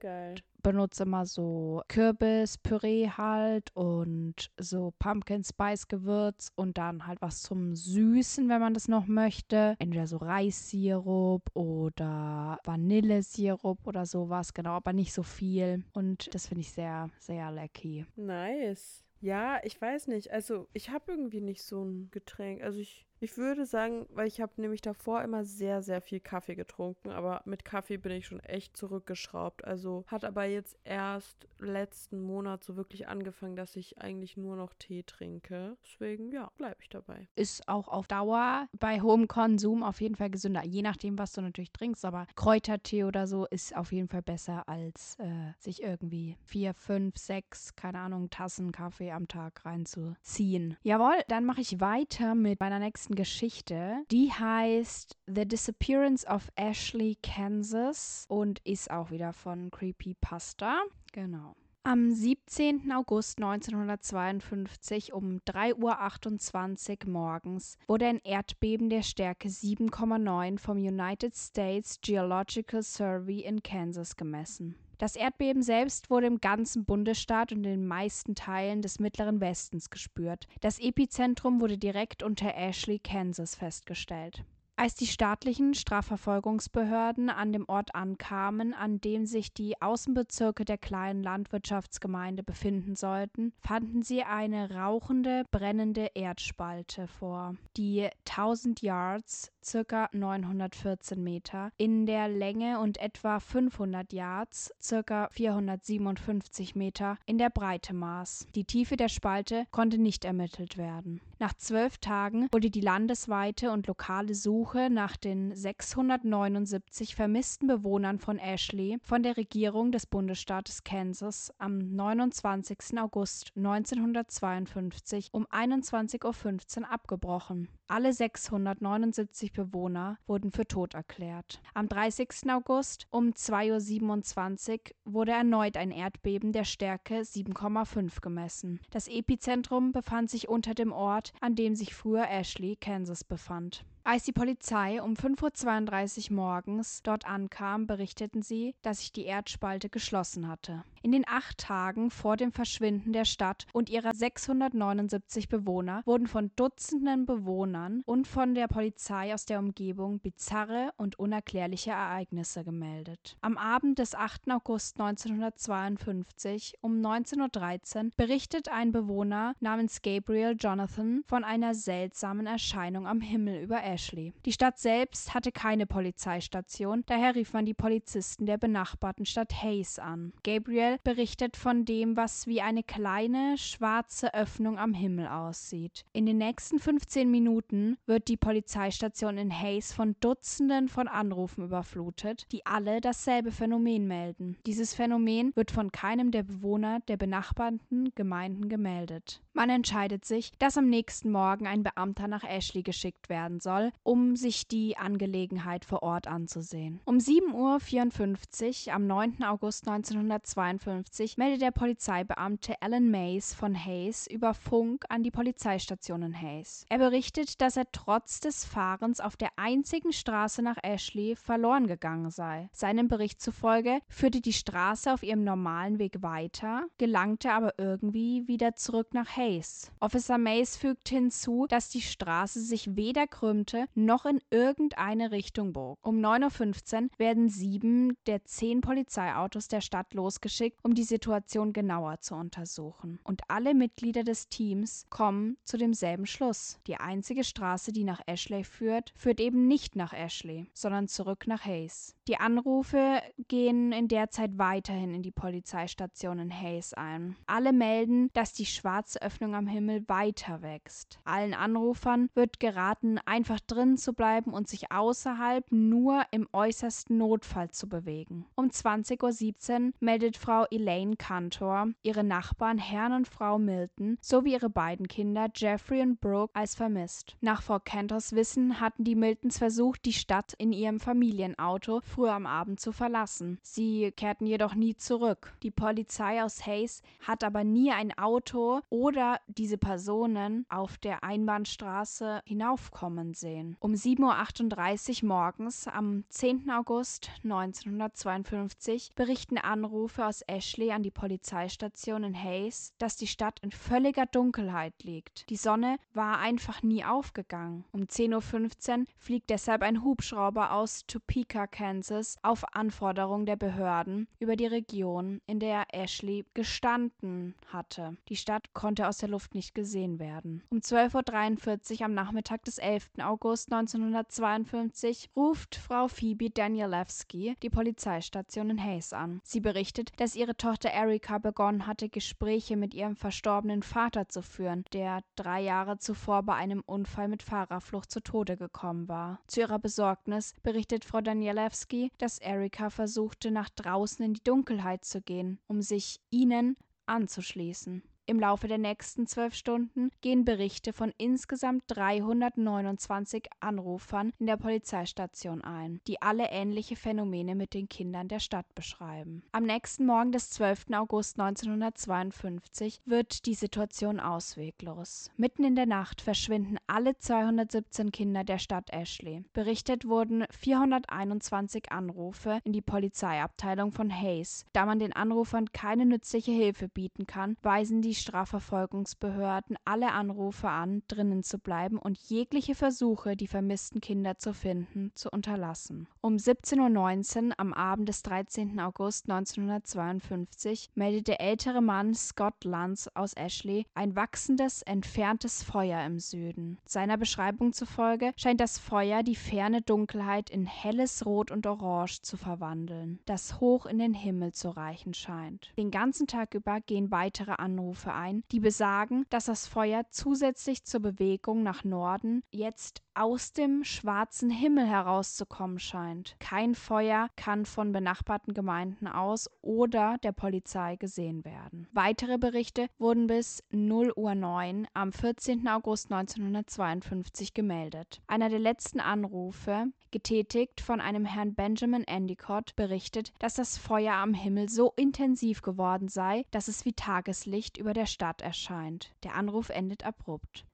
benutze immer so Kürbispüree halt und so Pumpkin Spice Gewürz und dann halt was zum Süßen, wenn man das noch möchte. Entweder so Reissirup oder Vanillesirup oder sowas, genau, aber nicht so viel. Und das finde ich sehr, sehr lecky. Nice. Ja, ich weiß nicht. Also ich habe irgendwie nicht so ein Getränk. Also ich, ich würde sagen, weil ich habe nämlich davor immer sehr, sehr viel Kaffee getrunken. Aber mit Kaffee bin ich schon echt zurückgeschraubt. Also hat aber jetzt erst letzten Monat so wirklich angefangen, dass ich eigentlich nur noch Tee trinke. Deswegen, ja, bleibe ich dabei. Ist auch auf Dauer bei hohem Konsum auf jeden Fall gesünder. Je nachdem, was du natürlich trinkst, aber Kräutertee oder so ist auf jeden Fall besser, als äh, sich irgendwie vier, fünf, sechs, keine Ahnung, Tassen Kaffee am Tag reinzuziehen. Jawohl, dann mache ich weiter mit meiner nächsten Geschichte. Die heißt The Disappearance of Ashley, Kansas und ist auch wieder von Creepypasta. Genau. Am 17. August 1952 um 3.28 Uhr morgens wurde ein Erdbeben der Stärke 7,9 vom United States Geological Survey in Kansas gemessen. Das Erdbeben selbst wurde im ganzen Bundesstaat und in den meisten Teilen des mittleren Westens gespürt. Das Epizentrum wurde direkt unter Ashley, Kansas festgestellt. Als die staatlichen Strafverfolgungsbehörden an dem Ort ankamen, an dem sich die Außenbezirke der kleinen Landwirtschaftsgemeinde befinden sollten, fanden sie eine rauchende, brennende Erdspalte vor, die 1000 Yards, circa 914 Meter, in der Länge und etwa 500 Yards, circa 457 Meter, in der Breite maß. Die Tiefe der Spalte konnte nicht ermittelt werden. Nach zwölf Tagen wurde die landesweite und lokale Suche nach den 679 vermissten Bewohnern von Ashley von der Regierung des Bundesstaates Kansas am 29. August 1952 um 21.15 Uhr abgebrochen. Alle 679 Bewohner wurden für tot erklärt. Am 30. August um 2.27 Uhr wurde erneut ein Erdbeben der Stärke 7,5 gemessen. Das Epizentrum befand sich unter dem Ort, an dem sich früher Ashley, Kansas befand. Als die Polizei um 5.32 Uhr morgens dort ankam, berichteten sie, dass sich die Erdspalte geschlossen hatte. In den acht Tagen vor dem Verschwinden der Stadt und ihrer 679 Bewohner wurden von Dutzenden Bewohnern und von der Polizei aus der Umgebung bizarre und unerklärliche Ereignisse gemeldet. Am Abend des 8. August 1952 um 19.13 Uhr berichtet ein Bewohner namens Gabriel Jonathan von einer seltsamen Erscheinung am Himmel über Ashley. Die Stadt selbst hatte keine Polizeistation, daher rief man die Polizisten der benachbarten Stadt Hayes an. Gabriel berichtet von dem, was wie eine kleine schwarze Öffnung am Himmel aussieht. In den nächsten 15 Minuten wird die Polizeistation in Hayes von Dutzenden von Anrufen überflutet, die alle dasselbe Phänomen melden. Dieses Phänomen wird von keinem der Bewohner der benachbarten Gemeinden gemeldet. Man entscheidet sich, dass am nächsten Morgen ein Beamter nach Ashley geschickt werden soll, um sich die Angelegenheit vor Ort anzusehen. Um 7.54 Uhr am 9. August 1952 meldet der Polizeibeamte Alan Mays von Hayes über Funk an die Polizeistation in Hayes. Er berichtet, dass er trotz des Fahrens auf der einzigen Straße nach Ashley verloren gegangen sei. Seinem Bericht zufolge führte die Straße auf ihrem normalen Weg weiter, gelangte aber irgendwie wieder zurück nach Hayes. Officer Mays fügt hinzu, dass die Straße sich weder krümmte noch in irgendeine Richtung bog. Um 9.15 Uhr werden sieben der zehn Polizeiautos der Stadt losgeschickt, um die Situation genauer zu untersuchen. Und alle Mitglieder des Teams kommen zu demselben Schluss. Die einzige Straße, die nach Ashley führt, führt eben nicht nach Ashley, sondern zurück nach Hayes. Die Anrufe gehen in der Zeit weiterhin in die Polizeistation in Hayes ein. Alle melden, dass die schwarze Öffnung am Himmel weiter wächst. Allen Anrufern wird geraten, einfach drin zu bleiben und sich außerhalb nur im äußersten Notfall zu bewegen. Um 20.17 Uhr meldet Frau Elaine Cantor ihre Nachbarn Herrn und Frau Milton sowie ihre beiden Kinder Jeffrey und Brooke als vermisst. Nach Frau Cantors Wissen hatten die Miltons versucht, die Stadt in ihrem Familienauto früher am Abend zu verlassen. Sie kehrten jedoch nie zurück. Die Polizei aus Hayes hat aber nie ein Auto oder diese Personen auf der Einbahnstraße hinaufkommen sehen. Um 7.38 Uhr morgens am 10. August 1952 berichten Anrufe aus Ashley an die Polizeistation in Hayes, dass die Stadt in völliger Dunkelheit liegt. Die Sonne war einfach nie aufgegangen. Um 10.15 Uhr fliegt deshalb ein Hubschrauber aus Topeka, Kansas, auf Anforderung der Behörden über die Region, in der Ashley gestanden hatte. Die Stadt konnte aus aus der Luft nicht gesehen werden. Um 12.43 Uhr am Nachmittag des 11. August 1952 ruft Frau Phoebe Danielewski die Polizeistation in Hayes an. Sie berichtet, dass ihre Tochter Erika begonnen hatte, Gespräche mit ihrem verstorbenen Vater zu führen, der drei Jahre zuvor bei einem Unfall mit Fahrerflucht zu Tode gekommen war. Zu ihrer Besorgnis berichtet Frau Danielewski, dass Erika versuchte, nach draußen in die Dunkelheit zu gehen, um sich ihnen anzuschließen. Im Laufe der nächsten zwölf Stunden gehen Berichte von insgesamt 329 Anrufern in der Polizeistation ein, die alle ähnliche Phänomene mit den Kindern der Stadt beschreiben. Am nächsten Morgen des 12. August 1952 wird die Situation ausweglos. Mitten in der Nacht verschwinden alle 217 Kinder der Stadt Ashley. Berichtet wurden 421 Anrufe in die Polizeiabteilung von Hayes. Da man den Anrufern keine nützliche Hilfe bieten kann, weisen die Strafverfolgungsbehörden alle Anrufe an, drinnen zu bleiben und jegliche Versuche, die vermissten Kinder zu finden, zu unterlassen. Um 17.19 Uhr am Abend des 13. August 1952 meldet der ältere Mann Scott Lanz aus Ashley ein wachsendes, entferntes Feuer im Süden. Seiner Beschreibung zufolge scheint das Feuer die ferne Dunkelheit in helles Rot und Orange zu verwandeln, das hoch in den Himmel zu reichen scheint. Den ganzen Tag über gehen weitere Anrufe ein, die besagen, dass das Feuer zusätzlich zur Bewegung nach Norden jetzt aus dem schwarzen Himmel herauszukommen scheint. Kein Feuer kann von benachbarten Gemeinden aus oder der Polizei gesehen werden. Weitere Berichte wurden bis 0 Uhr 9 am 14. August 1952 gemeldet. Einer der letzten Anrufe, getätigt von einem Herrn Benjamin Endicott, berichtet, dass das Feuer am Himmel so intensiv geworden sei, dass es wie Tageslicht über der Stadt erscheint. Der Anruf endet abrupt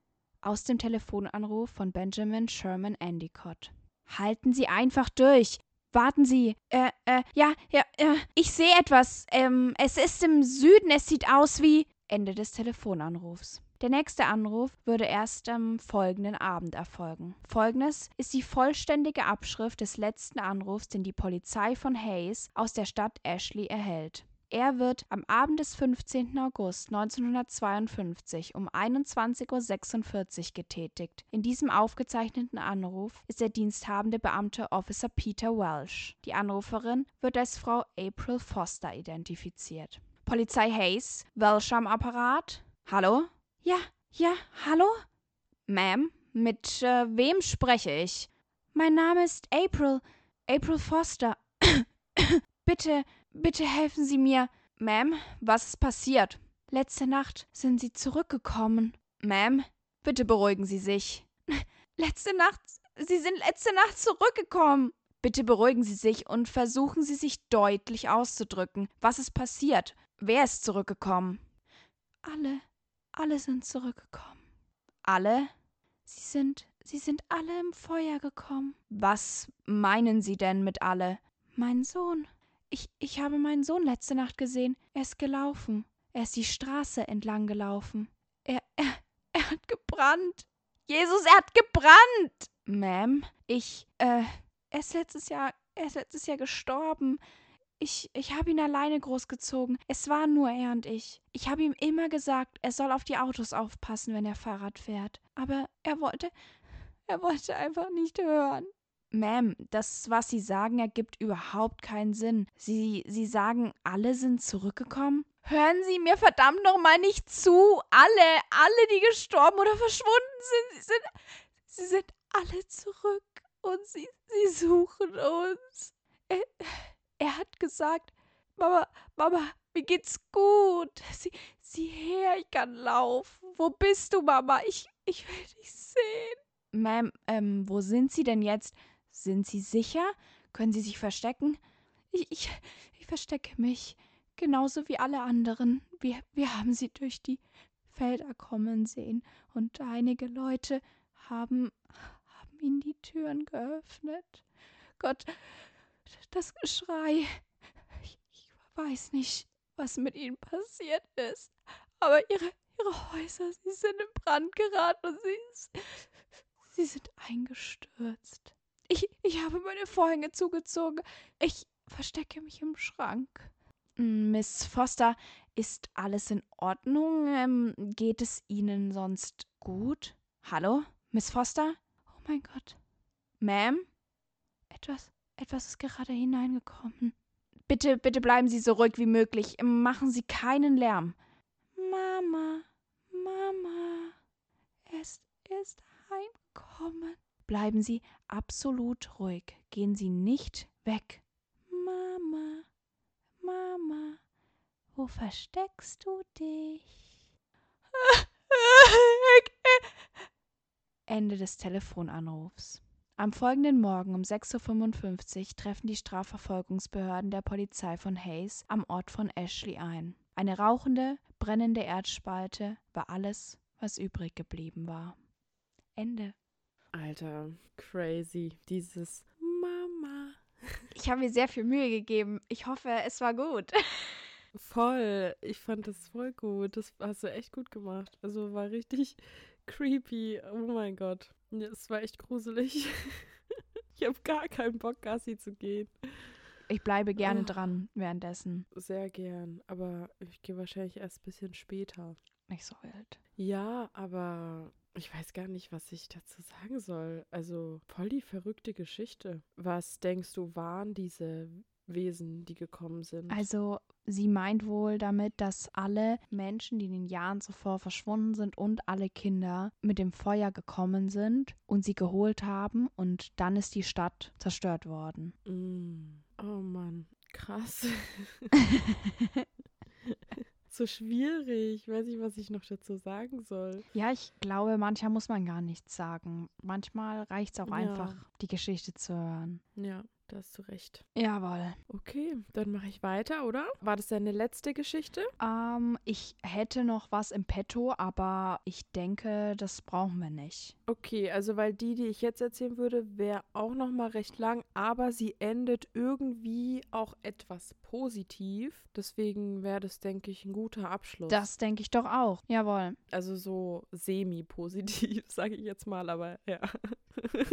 aus dem Telefonanruf von Benjamin Sherman Endicott. Halten Sie einfach durch. Warten Sie. Äh, äh, ja, ja, äh, ich sehe etwas. Ähm, es ist im Süden, es sieht aus wie. Ende des Telefonanrufs. Der nächste Anruf würde erst am folgenden Abend erfolgen. Folgendes ist die vollständige Abschrift des letzten Anrufs, den die Polizei von Hayes aus der Stadt Ashley erhält. Er wird am Abend des 15. August 1952 um 21.46 Uhr getätigt. In diesem aufgezeichneten Anruf ist der diensthabende Beamte Officer Peter Welsh. Die Anruferin wird als Frau April Foster identifiziert. Polizei Hayes, Welsh am Apparat. Hallo? Ja, ja, hallo? Ma'am, mit äh, wem spreche ich? Mein Name ist April. April Foster. bitte, bitte helfen Sie mir. Ma'am, was ist passiert? Letzte Nacht sind Sie zurückgekommen. Ma'am, bitte beruhigen Sie sich. Letzte Nacht. Sie sind letzte Nacht zurückgekommen. Bitte beruhigen Sie sich und versuchen Sie sich deutlich auszudrücken. Was ist passiert? Wer ist zurückgekommen? Alle. Alle sind zurückgekommen. Alle? Sie sind. Sie sind alle im Feuer gekommen. Was meinen Sie denn mit alle? Mein Sohn. Ich, ich habe meinen Sohn letzte Nacht gesehen. Er ist gelaufen. Er ist die Straße entlang gelaufen. Er, er, er hat gebrannt. Jesus, er hat gebrannt! Ma'am, ich, äh, er ist letztes Jahr, er ist letztes Jahr gestorben. Ich, ich habe ihn alleine großgezogen. Es waren nur er und ich. Ich habe ihm immer gesagt, er soll auf die Autos aufpassen, wenn er Fahrrad fährt. Aber er wollte, er wollte einfach nicht hören. Ma'am, das, was Sie sagen, ergibt überhaupt keinen Sinn. Sie, Sie sagen, alle sind zurückgekommen? Hören Sie mir verdammt nochmal nicht zu. Alle, alle, die gestorben oder verschwunden sind, sie sind, sie sind alle zurück und sie, sie suchen uns. Er, er hat gesagt, Mama, Mama, mir geht's gut. Sie, sieh her, ich kann laufen. Wo bist du, Mama? Ich, ich will dich sehen. Ma'am, ähm, wo sind Sie denn jetzt? Sind Sie sicher? Können Sie sich verstecken? Ich, ich, ich verstecke mich. Genauso wie alle anderen. Wir, wir haben sie durch die Felder kommen sehen. Und einige Leute haben, haben ihnen die Türen geöffnet. Gott, das Geschrei. Ich, ich weiß nicht, was mit ihnen passiert ist. Aber ihre, ihre Häuser, sie sind in Brand geraten und sie, sie sind eingestürzt. Ich, ich habe meine Vorhänge zugezogen. Ich verstecke mich im Schrank. Miss Foster, ist alles in Ordnung? Ähm, geht es Ihnen sonst gut? Hallo? Miss Foster? Oh mein Gott. Ma'am? Etwas, etwas ist gerade hineingekommen. Bitte, bitte bleiben Sie so ruhig wie möglich. Machen Sie keinen Lärm. Mama, Mama, er ist, ist heimgekommen. Bleiben Sie absolut ruhig. Gehen Sie nicht weg. Mama, Mama, wo versteckst du dich? Ende des Telefonanrufs. Am folgenden Morgen um 6.55 Uhr treffen die Strafverfolgungsbehörden der Polizei von Hayes am Ort von Ashley ein. Eine rauchende, brennende Erdspalte war alles, was übrig geblieben war. Ende. Alter, crazy. Dieses Mama. Ich habe mir sehr viel Mühe gegeben. Ich hoffe, es war gut. Voll. Ich fand das voll gut. Das hast du echt gut gemacht. Also war richtig creepy. Oh mein Gott. Es war echt gruselig. ich habe gar keinen Bock, Gassi zu gehen. Ich bleibe gerne oh. dran währenddessen. Sehr gern. Aber ich gehe wahrscheinlich erst ein bisschen später. Nicht so wild. Ja, aber ich weiß gar nicht, was ich dazu sagen soll. Also voll die verrückte Geschichte. Was denkst du, waren diese Wesen, die gekommen sind? Also sie meint wohl damit, dass alle Menschen, die in den Jahren zuvor verschwunden sind und alle Kinder mit dem Feuer gekommen sind und sie geholt haben und dann ist die Stadt zerstört worden. Mm. Oh Mann, krass. so schwierig. Ich weiß nicht, was ich noch dazu sagen soll. Ja, ich glaube, manchmal muss man gar nichts sagen. Manchmal reicht es auch ja. einfach, die Geschichte zu hören. Ja. Da hast du recht. Jawohl. Okay, dann mache ich weiter, oder? War das deine letzte Geschichte? Ähm, ich hätte noch was im Petto, aber ich denke, das brauchen wir nicht. Okay, also weil die, die ich jetzt erzählen würde, wäre auch noch mal recht lang, aber sie endet irgendwie auch etwas positiv. Deswegen wäre das, denke ich, ein guter Abschluss. Das denke ich doch auch. Jawohl. Also so semi-positiv, sage ich jetzt mal, aber ja.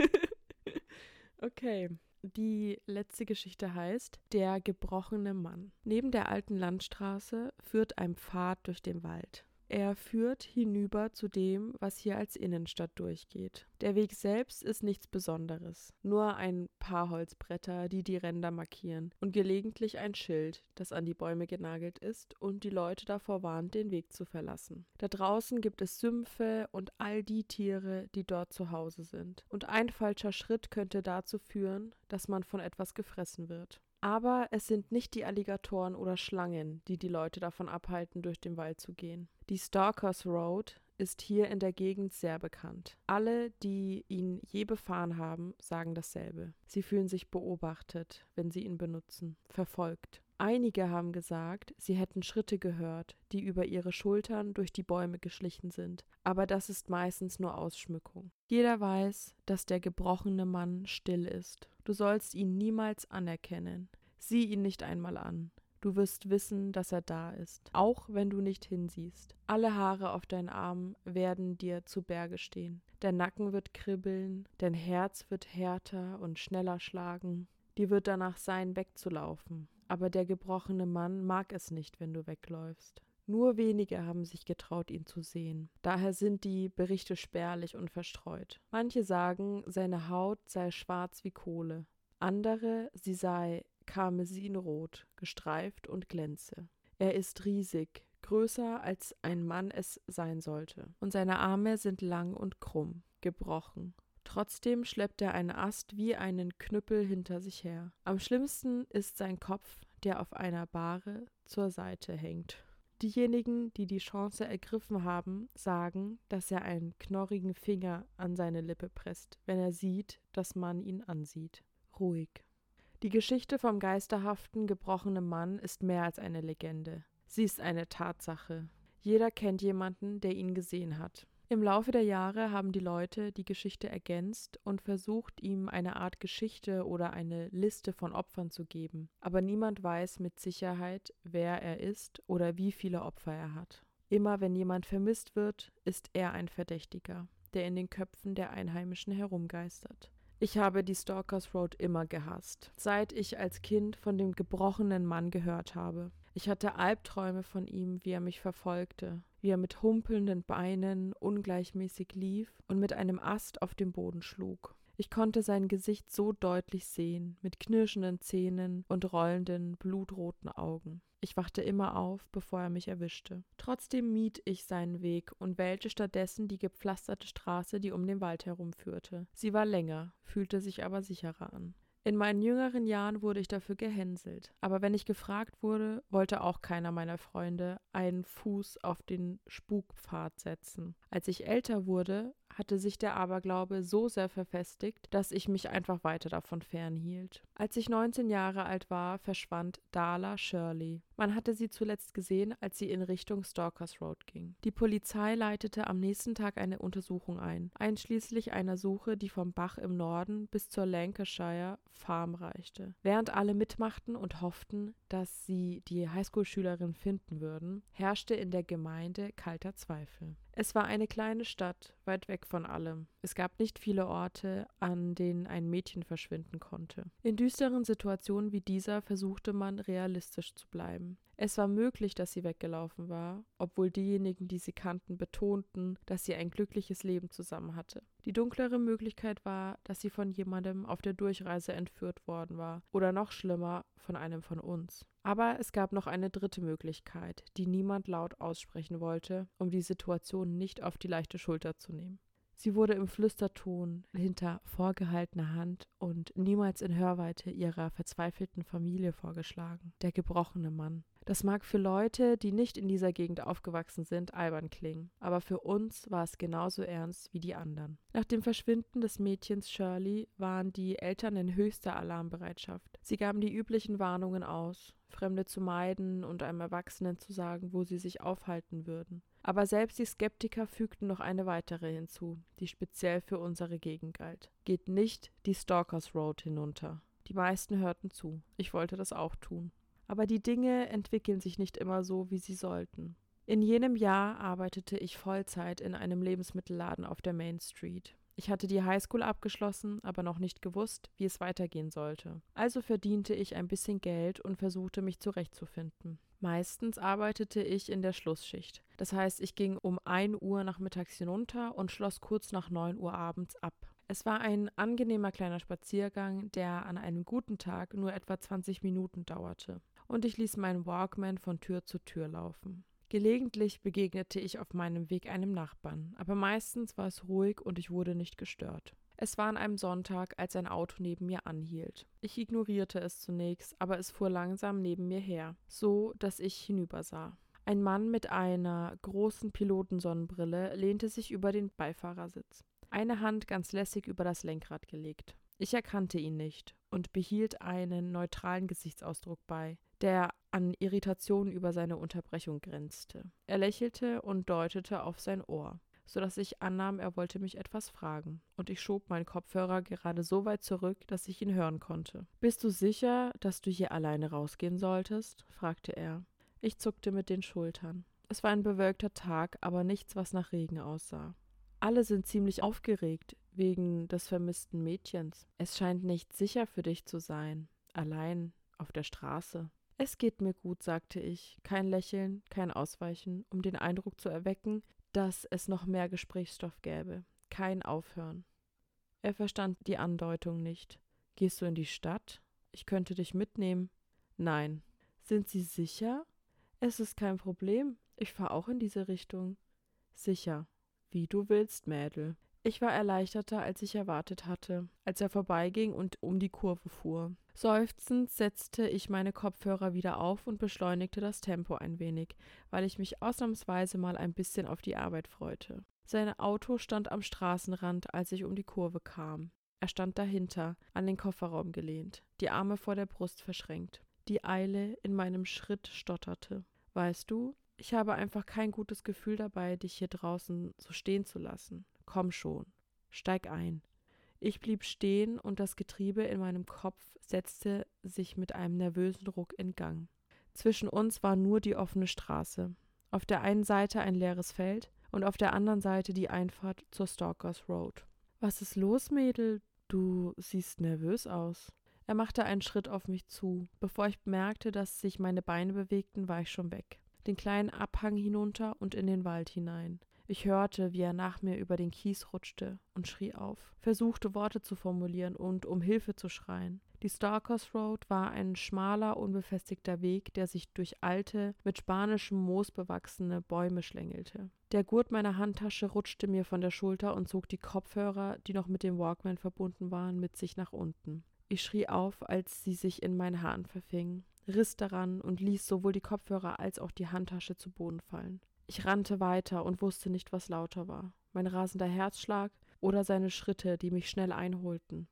Okay, Die letzte Geschichte heißt Der gebrochene Mann. Neben der alten Landstraße führt ein Pfad durch den Wald. Er führt hinüber zu dem, was hier als Innenstadt durchgeht. Der Weg selbst ist nichts Besonderes, nur ein paar Holzbretter, die die Ränder markieren, und gelegentlich ein Schild, das an die Bäume genagelt ist und die Leute davor warnt, den Weg zu verlassen. Da draußen gibt es Sümpfe und all die Tiere, die dort zu Hause sind. Und ein falscher Schritt könnte dazu führen, dass man von etwas gefressen wird. Aber es sind nicht die Alligatoren oder Schlangen, die die Leute davon abhalten, durch den Wald zu gehen. Die Stalkers Road ist hier in der Gegend sehr bekannt. Alle, die ihn je befahren haben, sagen dasselbe. Sie fühlen sich beobachtet, wenn sie ihn benutzen, verfolgt. Einige haben gesagt, sie hätten Schritte gehört, die über ihre Schultern durch die Bäume geschlichen sind, aber das ist meistens nur Ausschmückung. Jeder weiß, dass der gebrochene Mann still ist. Du sollst ihn niemals anerkennen. Sieh ihn nicht einmal an. Du wirst wissen, dass er da ist, auch wenn du nicht hinsiehst. Alle Haare auf deinen Armen werden dir zu Berge stehen. Dein Nacken wird kribbeln, dein Herz wird härter und schneller schlagen. Dir wird danach sein, wegzulaufen aber der gebrochene Mann mag es nicht, wenn du wegläufst. Nur wenige haben sich getraut, ihn zu sehen. Daher sind die Berichte spärlich und verstreut. Manche sagen, seine Haut sei schwarz wie Kohle. Andere, sie sei karmesinrot, gestreift und glänze. Er ist riesig, größer als ein Mann es sein sollte, und seine Arme sind lang und krumm, gebrochen. Trotzdem schleppt er einen Ast wie einen Knüppel hinter sich her. Am schlimmsten ist sein Kopf, der auf einer Bahre zur Seite hängt. Diejenigen, die die Chance ergriffen haben, sagen, dass er einen knorrigen Finger an seine Lippe presst, wenn er sieht, dass man ihn ansieht. Ruhig. Die Geschichte vom geisterhaften, gebrochenen Mann ist mehr als eine Legende. Sie ist eine Tatsache. Jeder kennt jemanden, der ihn gesehen hat. Im Laufe der Jahre haben die Leute die Geschichte ergänzt und versucht, ihm eine Art Geschichte oder eine Liste von Opfern zu geben, aber niemand weiß mit Sicherheit, wer er ist oder wie viele Opfer er hat. Immer wenn jemand vermisst wird, ist er ein Verdächtiger, der in den Köpfen der Einheimischen herumgeistert. Ich habe die Stalkers Road immer gehasst, seit ich als Kind von dem gebrochenen Mann gehört habe. Ich hatte Albträume von ihm, wie er mich verfolgte, wie er mit humpelnden Beinen ungleichmäßig lief und mit einem Ast auf den Boden schlug. Ich konnte sein Gesicht so deutlich sehen, mit knirschenden Zähnen und rollenden, blutroten Augen. Ich wachte immer auf, bevor er mich erwischte. Trotzdem mied ich seinen Weg und wählte stattdessen die gepflasterte Straße, die um den Wald herumführte. Sie war länger, fühlte sich aber sicherer an. In meinen jüngeren Jahren wurde ich dafür gehänselt, aber wenn ich gefragt wurde, wollte auch keiner meiner Freunde einen Fuß auf den Spukpfad setzen. Als ich älter wurde, hatte sich der Aberglaube so sehr verfestigt, dass ich mich einfach weiter davon fernhielt. Als ich 19 Jahre alt war, verschwand Darla Shirley. Man hatte sie zuletzt gesehen, als sie in Richtung Stalkers Road ging. Die Polizei leitete am nächsten Tag eine Untersuchung ein, einschließlich einer Suche, die vom Bach im Norden bis zur Lancashire Farm reichte. Während alle mitmachten und hofften, dass sie die Highschool-Schülerin finden würden, herrschte in der Gemeinde kalter Zweifel. Es war eine kleine Stadt, weit weg von allem. Es gab nicht viele Orte, an denen ein Mädchen verschwinden konnte. In düsteren Situationen wie dieser versuchte man realistisch zu bleiben. Es war möglich, dass sie weggelaufen war, obwohl diejenigen, die sie kannten, betonten, dass sie ein glückliches Leben zusammen hatte. Die dunklere Möglichkeit war, dass sie von jemandem auf der Durchreise entführt worden war oder noch schlimmer, von einem von uns. Aber es gab noch eine dritte Möglichkeit, die niemand laut aussprechen wollte, um die Situation nicht auf die leichte Schulter zu nehmen. Sie wurde im Flüsterton hinter vorgehaltener Hand und niemals in Hörweite ihrer verzweifelten Familie vorgeschlagen. Der gebrochene Mann. Das mag für Leute, die nicht in dieser Gegend aufgewachsen sind, albern klingen, aber für uns war es genauso ernst wie die anderen. Nach dem Verschwinden des Mädchens Shirley waren die Eltern in höchster Alarmbereitschaft. Sie gaben die üblichen Warnungen aus, Fremde zu meiden und einem Erwachsenen zu sagen, wo sie sich aufhalten würden. Aber selbst die Skeptiker fügten noch eine weitere hinzu, die speziell für unsere Gegend galt. Geht nicht die Stalkers Road hinunter. Die meisten hörten zu. Ich wollte das auch tun. Aber die Dinge entwickeln sich nicht immer so, wie sie sollten. In jenem Jahr arbeitete ich Vollzeit in einem Lebensmittelladen auf der Main Street. Ich hatte die Highschool abgeschlossen, aber noch nicht gewusst, wie es weitergehen sollte. Also verdiente ich ein bisschen Geld und versuchte mich zurechtzufinden. Meistens arbeitete ich in der Schlussschicht. Das heißt, ich ging um 1 Uhr nachmittags hinunter und schloss kurz nach 9 Uhr abends ab. Es war ein angenehmer kleiner Spaziergang, der an einem guten Tag nur etwa 20 Minuten dauerte. Und ich ließ meinen Walkman von Tür zu Tür laufen. Gelegentlich begegnete ich auf meinem Weg einem Nachbarn, aber meistens war es ruhig und ich wurde nicht gestört. Es war an einem Sonntag, als ein Auto neben mir anhielt. Ich ignorierte es zunächst, aber es fuhr langsam neben mir her, so dass ich hinübersah. Ein Mann mit einer großen Pilotensonnenbrille lehnte sich über den Beifahrersitz, eine Hand ganz lässig über das Lenkrad gelegt. Ich erkannte ihn nicht und behielt einen neutralen Gesichtsausdruck bei, der an Irritation über seine Unterbrechung grenzte. Er lächelte und deutete auf sein Ohr so dass ich annahm, er wollte mich etwas fragen, und ich schob meinen Kopfhörer gerade so weit zurück, dass ich ihn hören konnte. Bist du sicher, dass du hier alleine rausgehen solltest? fragte er. Ich zuckte mit den Schultern. Es war ein bewölkter Tag, aber nichts, was nach Regen aussah. Alle sind ziemlich aufgeregt wegen des vermissten Mädchens. Es scheint nicht sicher für dich zu sein, allein auf der Straße. Es geht mir gut, sagte ich, kein Lächeln, kein Ausweichen, um den Eindruck zu erwecken, dass es noch mehr Gesprächsstoff gäbe. Kein Aufhören. Er verstand die Andeutung nicht. Gehst du in die Stadt? Ich könnte dich mitnehmen. Nein. Sind Sie sicher? Es ist kein Problem. Ich fahre auch in diese Richtung. Sicher. Wie du willst, Mädel. Ich war erleichterter, als ich erwartet hatte, als er vorbeiging und um die Kurve fuhr. Seufzend setzte ich meine Kopfhörer wieder auf und beschleunigte das Tempo ein wenig, weil ich mich ausnahmsweise mal ein bisschen auf die Arbeit freute. Sein Auto stand am Straßenrand, als ich um die Kurve kam. Er stand dahinter, an den Kofferraum gelehnt, die Arme vor der Brust verschränkt. Die Eile in meinem Schritt stotterte. Weißt du, ich habe einfach kein gutes Gefühl dabei, dich hier draußen so stehen zu lassen. Komm schon, steig ein. Ich blieb stehen und das Getriebe in meinem Kopf setzte sich mit einem nervösen Ruck in Gang. Zwischen uns war nur die offene Straße. Auf der einen Seite ein leeres Feld und auf der anderen Seite die Einfahrt zur Stalkers Road. Was ist los, Mädel? Du siehst nervös aus. Er machte einen Schritt auf mich zu. Bevor ich bemerkte, dass sich meine Beine bewegten, war ich schon weg. Den kleinen Abhang hinunter und in den Wald hinein. Ich hörte, wie er nach mir über den Kies rutschte und schrie auf, versuchte Worte zu formulieren und um Hilfe zu schreien. Die Starkers Road war ein schmaler, unbefestigter Weg, der sich durch alte, mit spanischem Moos bewachsene Bäume schlängelte. Der Gurt meiner Handtasche rutschte mir von der Schulter und zog die Kopfhörer, die noch mit dem Walkman verbunden waren, mit sich nach unten. Ich schrie auf, als sie sich in meinen Haaren verfingen, riss daran und ließ sowohl die Kopfhörer als auch die Handtasche zu Boden fallen. Ich rannte weiter und wusste nicht, was lauter war. Mein rasender Herzschlag oder seine Schritte, die mich schnell einholten.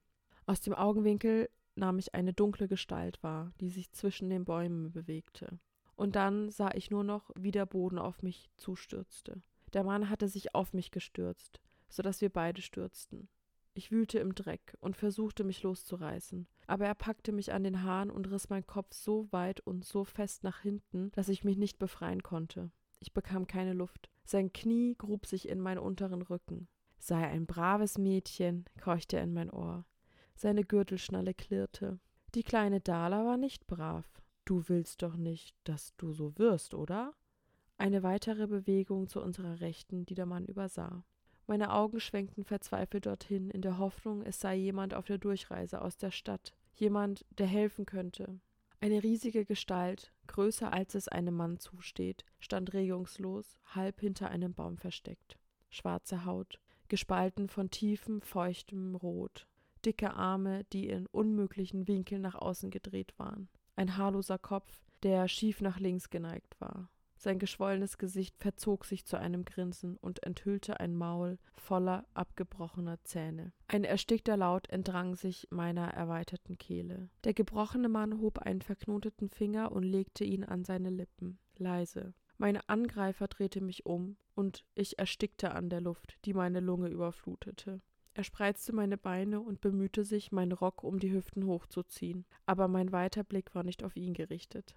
Aus dem Augenwinkel nahm ich eine dunkle Gestalt wahr, die sich zwischen den Bäumen bewegte. Und dann sah ich nur noch, wie der Boden auf mich zustürzte. Der Mann hatte sich auf mich gestürzt, so dass wir beide stürzten. Ich wühlte im Dreck und versuchte mich loszureißen, aber er packte mich an den Haaren und riss meinen Kopf so weit und so fest nach hinten, dass ich mich nicht befreien konnte. Ich bekam keine Luft. Sein Knie grub sich in meinen unteren Rücken. Sei ein braves Mädchen, keuchte er in mein Ohr. Seine Gürtelschnalle klirrte. Die kleine Dala war nicht brav. Du willst doch nicht, dass du so wirst, oder? Eine weitere Bewegung zu unserer Rechten, die der Mann übersah. Meine Augen schwenkten verzweifelt dorthin, in der Hoffnung, es sei jemand auf der Durchreise aus der Stadt, jemand, der helfen könnte. Eine riesige Gestalt, größer als es einem Mann zusteht, stand regungslos, halb hinter einem Baum versteckt. Schwarze Haut, gespalten von tiefem, feuchtem Rot, dicke Arme, die in unmöglichen Winkeln nach außen gedreht waren, ein haarloser Kopf, der schief nach links geneigt war. Sein geschwollenes Gesicht verzog sich zu einem Grinsen und enthüllte ein Maul voller abgebrochener Zähne. Ein erstickter Laut entrang sich meiner erweiterten Kehle. Der gebrochene Mann hob einen verknoteten Finger und legte ihn an seine Lippen, leise. Mein Angreifer drehte mich um, und ich erstickte an der Luft, die meine Lunge überflutete. Er spreizte meine Beine und bemühte sich, meinen Rock um die Hüften hochzuziehen, aber mein weiter Blick war nicht auf ihn gerichtet.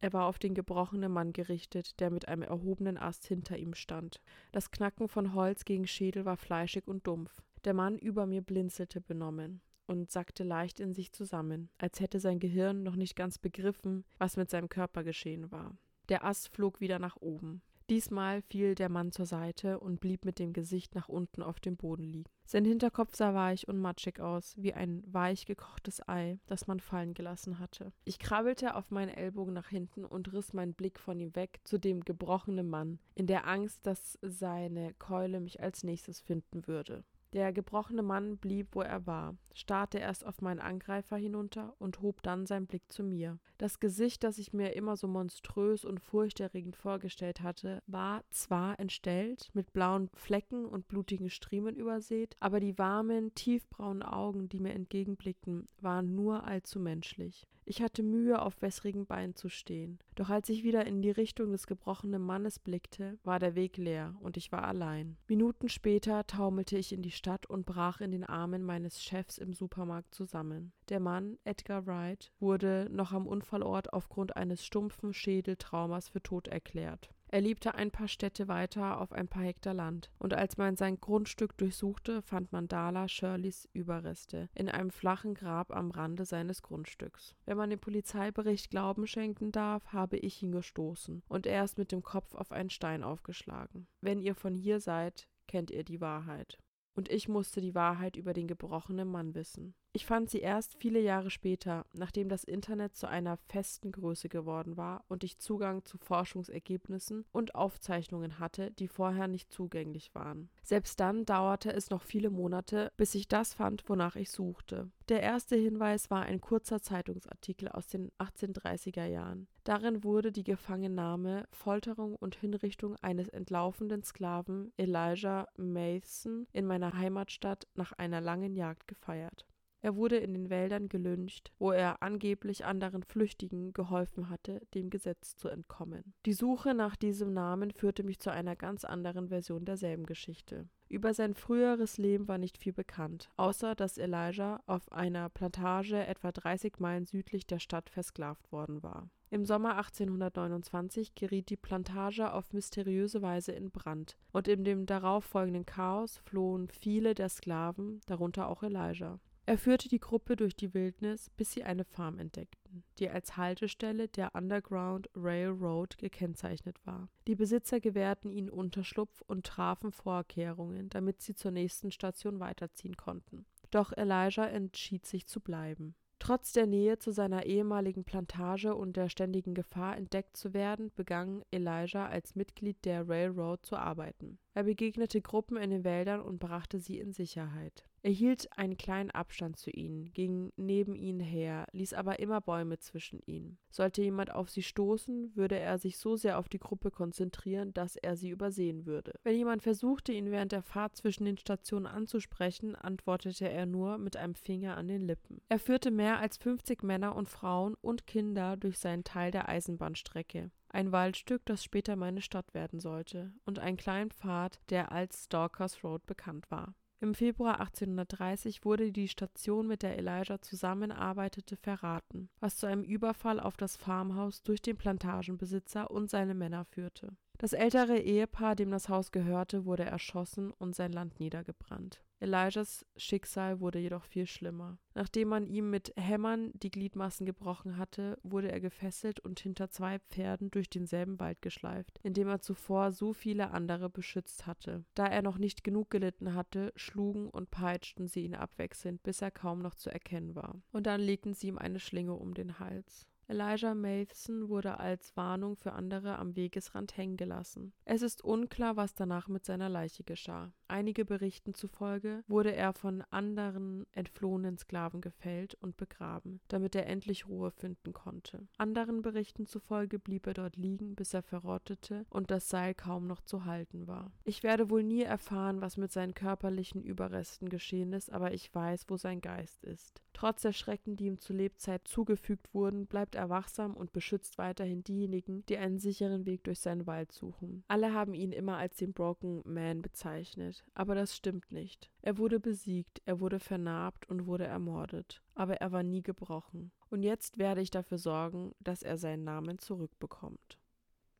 Er war auf den gebrochenen Mann gerichtet, der mit einem erhobenen Ast hinter ihm stand. Das Knacken von Holz gegen Schädel war fleischig und dumpf. Der Mann über mir blinzelte benommen und sackte leicht in sich zusammen, als hätte sein Gehirn noch nicht ganz begriffen, was mit seinem Körper geschehen war. Der Ast flog wieder nach oben. Diesmal fiel der Mann zur Seite und blieb mit dem Gesicht nach unten auf dem Boden liegen. Sein Hinterkopf sah weich und matschig aus, wie ein weich gekochtes Ei, das man fallen gelassen hatte. Ich krabbelte auf meinen Ellbogen nach hinten und riss meinen Blick von ihm weg zu dem gebrochenen Mann, in der Angst, dass seine Keule mich als nächstes finden würde. Der gebrochene Mann blieb, wo er war, starrte erst auf meinen Angreifer hinunter und hob dann seinen Blick zu mir. Das Gesicht, das ich mir immer so monströs und furchterregend vorgestellt hatte, war zwar entstellt, mit blauen Flecken und blutigen Striemen übersät, aber die warmen, tiefbraunen Augen, die mir entgegenblickten, waren nur allzu menschlich. Ich hatte Mühe, auf wässrigen Beinen zu stehen. Doch als ich wieder in die Richtung des gebrochenen Mannes blickte, war der Weg leer und ich war allein. Minuten später taumelte ich in die Stadt und brach in den Armen meines Chefs im Supermarkt zusammen. Der Mann, Edgar Wright, wurde noch am Unfallort aufgrund eines stumpfen Schädeltraumas für tot erklärt. Er lebte ein paar Städte weiter auf ein paar Hektar Land, und als man sein Grundstück durchsuchte, fand man Dala Shirleys Überreste in einem flachen Grab am Rande seines Grundstücks. Wenn man dem Polizeibericht Glauben schenken darf, habe ich ihn gestoßen, und er ist mit dem Kopf auf einen Stein aufgeschlagen. Wenn ihr von hier seid, kennt ihr die Wahrheit. Und ich musste die Wahrheit über den gebrochenen Mann wissen. Ich fand sie erst viele Jahre später, nachdem das Internet zu einer festen Größe geworden war und ich Zugang zu Forschungsergebnissen und Aufzeichnungen hatte, die vorher nicht zugänglich waren. Selbst dann dauerte es noch viele Monate, bis ich das fand, wonach ich suchte. Der erste Hinweis war ein kurzer Zeitungsartikel aus den 1830er Jahren. Darin wurde die Gefangennahme, Folterung und Hinrichtung eines entlaufenden Sklaven Elijah Mason in meiner Heimatstadt nach einer langen Jagd gefeiert. Er wurde in den Wäldern gelyncht, wo er angeblich anderen Flüchtigen geholfen hatte, dem Gesetz zu entkommen. Die Suche nach diesem Namen führte mich zu einer ganz anderen Version derselben Geschichte. Über sein früheres Leben war nicht viel bekannt, außer dass Elijah auf einer Plantage etwa 30 Meilen südlich der Stadt versklavt worden war. Im Sommer 1829 geriet die Plantage auf mysteriöse Weise in Brand, und in dem darauffolgenden Chaos flohen viele der Sklaven, darunter auch Elijah. Er führte die Gruppe durch die Wildnis, bis sie eine Farm entdeckten, die als Haltestelle der Underground Railroad gekennzeichnet war. Die Besitzer gewährten ihnen Unterschlupf und trafen Vorkehrungen, damit sie zur nächsten Station weiterziehen konnten. Doch Elijah entschied sich zu bleiben. Trotz der Nähe zu seiner ehemaligen Plantage und der ständigen Gefahr, entdeckt zu werden, begann Elijah als Mitglied der Railroad zu arbeiten. Er begegnete Gruppen in den Wäldern und brachte sie in Sicherheit. Er hielt einen kleinen Abstand zu ihnen, ging neben ihnen her, ließ aber immer Bäume zwischen ihnen. Sollte jemand auf sie stoßen, würde er sich so sehr auf die Gruppe konzentrieren, dass er sie übersehen würde. Wenn jemand versuchte, ihn während der Fahrt zwischen den Stationen anzusprechen, antwortete er nur mit einem Finger an den Lippen. Er führte mehr als 50 Männer und Frauen und Kinder durch seinen Teil der Eisenbahnstrecke ein Waldstück, das später meine Stadt werden sollte, und einen kleinen Pfad, der als Stalkers Road bekannt war. Im Februar 1830 wurde die Station, mit der Elijah zusammenarbeitete, verraten, was zu einem Überfall auf das Farmhaus durch den Plantagenbesitzer und seine Männer führte. Das ältere Ehepaar, dem das Haus gehörte, wurde erschossen und sein Land niedergebrannt. Elijahs Schicksal wurde jedoch viel schlimmer. Nachdem man ihm mit Hämmern die Gliedmaßen gebrochen hatte, wurde er gefesselt und hinter zwei Pferden durch denselben Wald geschleift, in dem er zuvor so viele andere beschützt hatte. Da er noch nicht genug gelitten hatte, schlugen und peitschten sie ihn abwechselnd, bis er kaum noch zu erkennen war. Und dann legten sie ihm eine Schlinge um den Hals. Elijah Matheson wurde als Warnung für andere am Wegesrand hängen gelassen. Es ist unklar, was danach mit seiner Leiche geschah. Einige Berichten zufolge wurde er von anderen entflohenen Sklaven gefällt und begraben, damit er endlich Ruhe finden konnte. Anderen Berichten zufolge blieb er dort liegen, bis er verrottete und das Seil kaum noch zu halten war. Ich werde wohl nie erfahren, was mit seinen körperlichen Überresten geschehen ist, aber ich weiß, wo sein Geist ist. Trotz der Schrecken, die ihm zu Lebzeit zugefügt wurden, bleibt er wachsam und beschützt weiterhin diejenigen, die einen sicheren Weg durch seinen Wald suchen. Alle haben ihn immer als den Broken Man bezeichnet, aber das stimmt nicht. Er wurde besiegt, er wurde vernarbt und wurde ermordet, aber er war nie gebrochen. Und jetzt werde ich dafür sorgen, dass er seinen Namen zurückbekommt.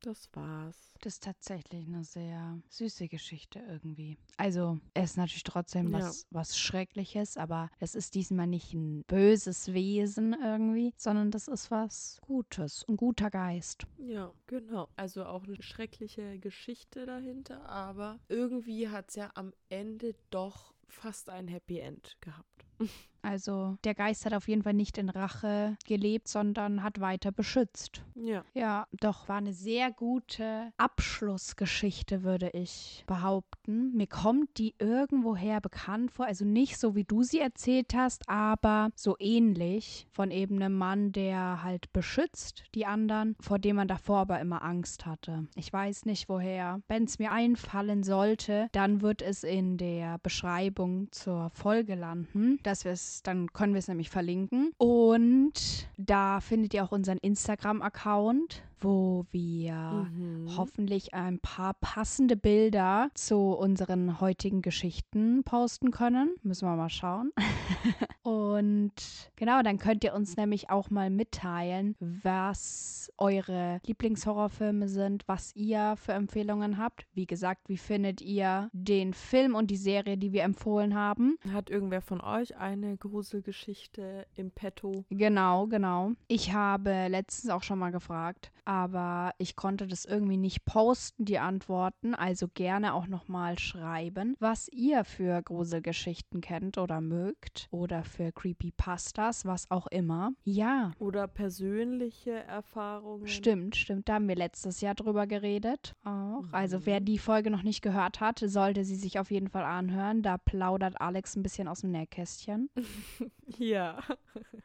Das war's. Das ist tatsächlich eine sehr süße Geschichte irgendwie. Also, es ist natürlich trotzdem Ja. was, was Schreckliches, aber es ist diesmal nicht ein böses Wesen irgendwie, sondern das ist was Gutes, ein guter Geist. Ja, genau. Also auch eine schreckliche Geschichte dahinter, aber irgendwie hat es ja am Ende doch fast ein Happy End gehabt. Also, der Geist hat auf jeden Fall nicht in Rache gelebt, sondern hat weiter beschützt. Ja. Ja, doch war eine sehr gute Abschlussgeschichte, würde ich behaupten. Mir kommt die irgendwoher bekannt vor, also nicht so wie du sie erzählt hast, aber so ähnlich von eben einem Mann, der halt beschützt die anderen, vor dem man davor aber immer Angst hatte. Ich weiß nicht woher. Wenn es mir einfallen sollte, dann wird es in der Beschreibung zur Folge landen, dass wir es, dann können wir es nämlich verlinken. Und da findet ihr auch unseren Instagram-Account, wo wir Mhm. hoffentlich ein paar passende Bilder zu unseren heutigen Geschichten posten können. Müssen wir mal schauen. Und genau, dann könnt ihr uns nämlich auch mal mitteilen, was eure Lieblingshorrorfilme sind, was ihr für Empfehlungen habt. Wie gesagt, wie findet ihr den Film und die Serie, die wir empfohlen haben? Hat irgendwer von euch eine Gruselgeschichte im Petto? Genau, genau. Ich habe letztens auch schon mal gefragt, aber ich konnte das irgendwie nicht posten, die Antworten. Also gerne auch nochmal schreiben, was ihr für Gruselgeschichten kennt oder mögt oder für Creepypastas, was auch immer. Ja, Oder persönliche Erfahrungen? Stimmt, stimmt. Da haben wir letztes Jahr drüber geredet auch. Also wer die Folge noch nicht gehört hat, sollte sie sich auf jeden Fall anhören. Da plaudert Alex ein bisschen aus dem Nähkästchen. Ja.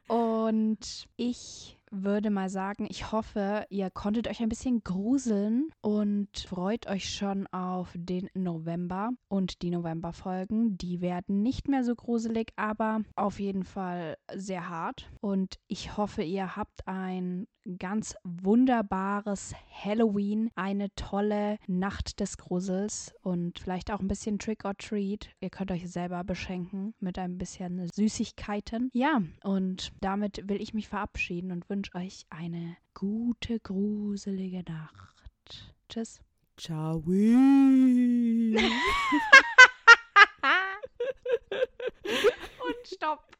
Und ich würde mal sagen, ich hoffe, ihr konntet euch ein bisschen gruseln und freut euch schon auf den November und die Novemberfolgen. Die werden nicht mehr so gruselig, aber auf jeden Fall sehr hart. Und ich hoffe, ihr habt ein ganz wunderbares Halloween, eine tolle Nacht des Grusels und vielleicht auch ein bisschen Trick or Treat. Ihr könnt euch selber beschenken mit ein bisschen Süßigkeiten. Ja, und damit will ich mich verabschieden und wünsche euch eine gute, gruselige Nacht. Tschüss. Ciao. und stopp.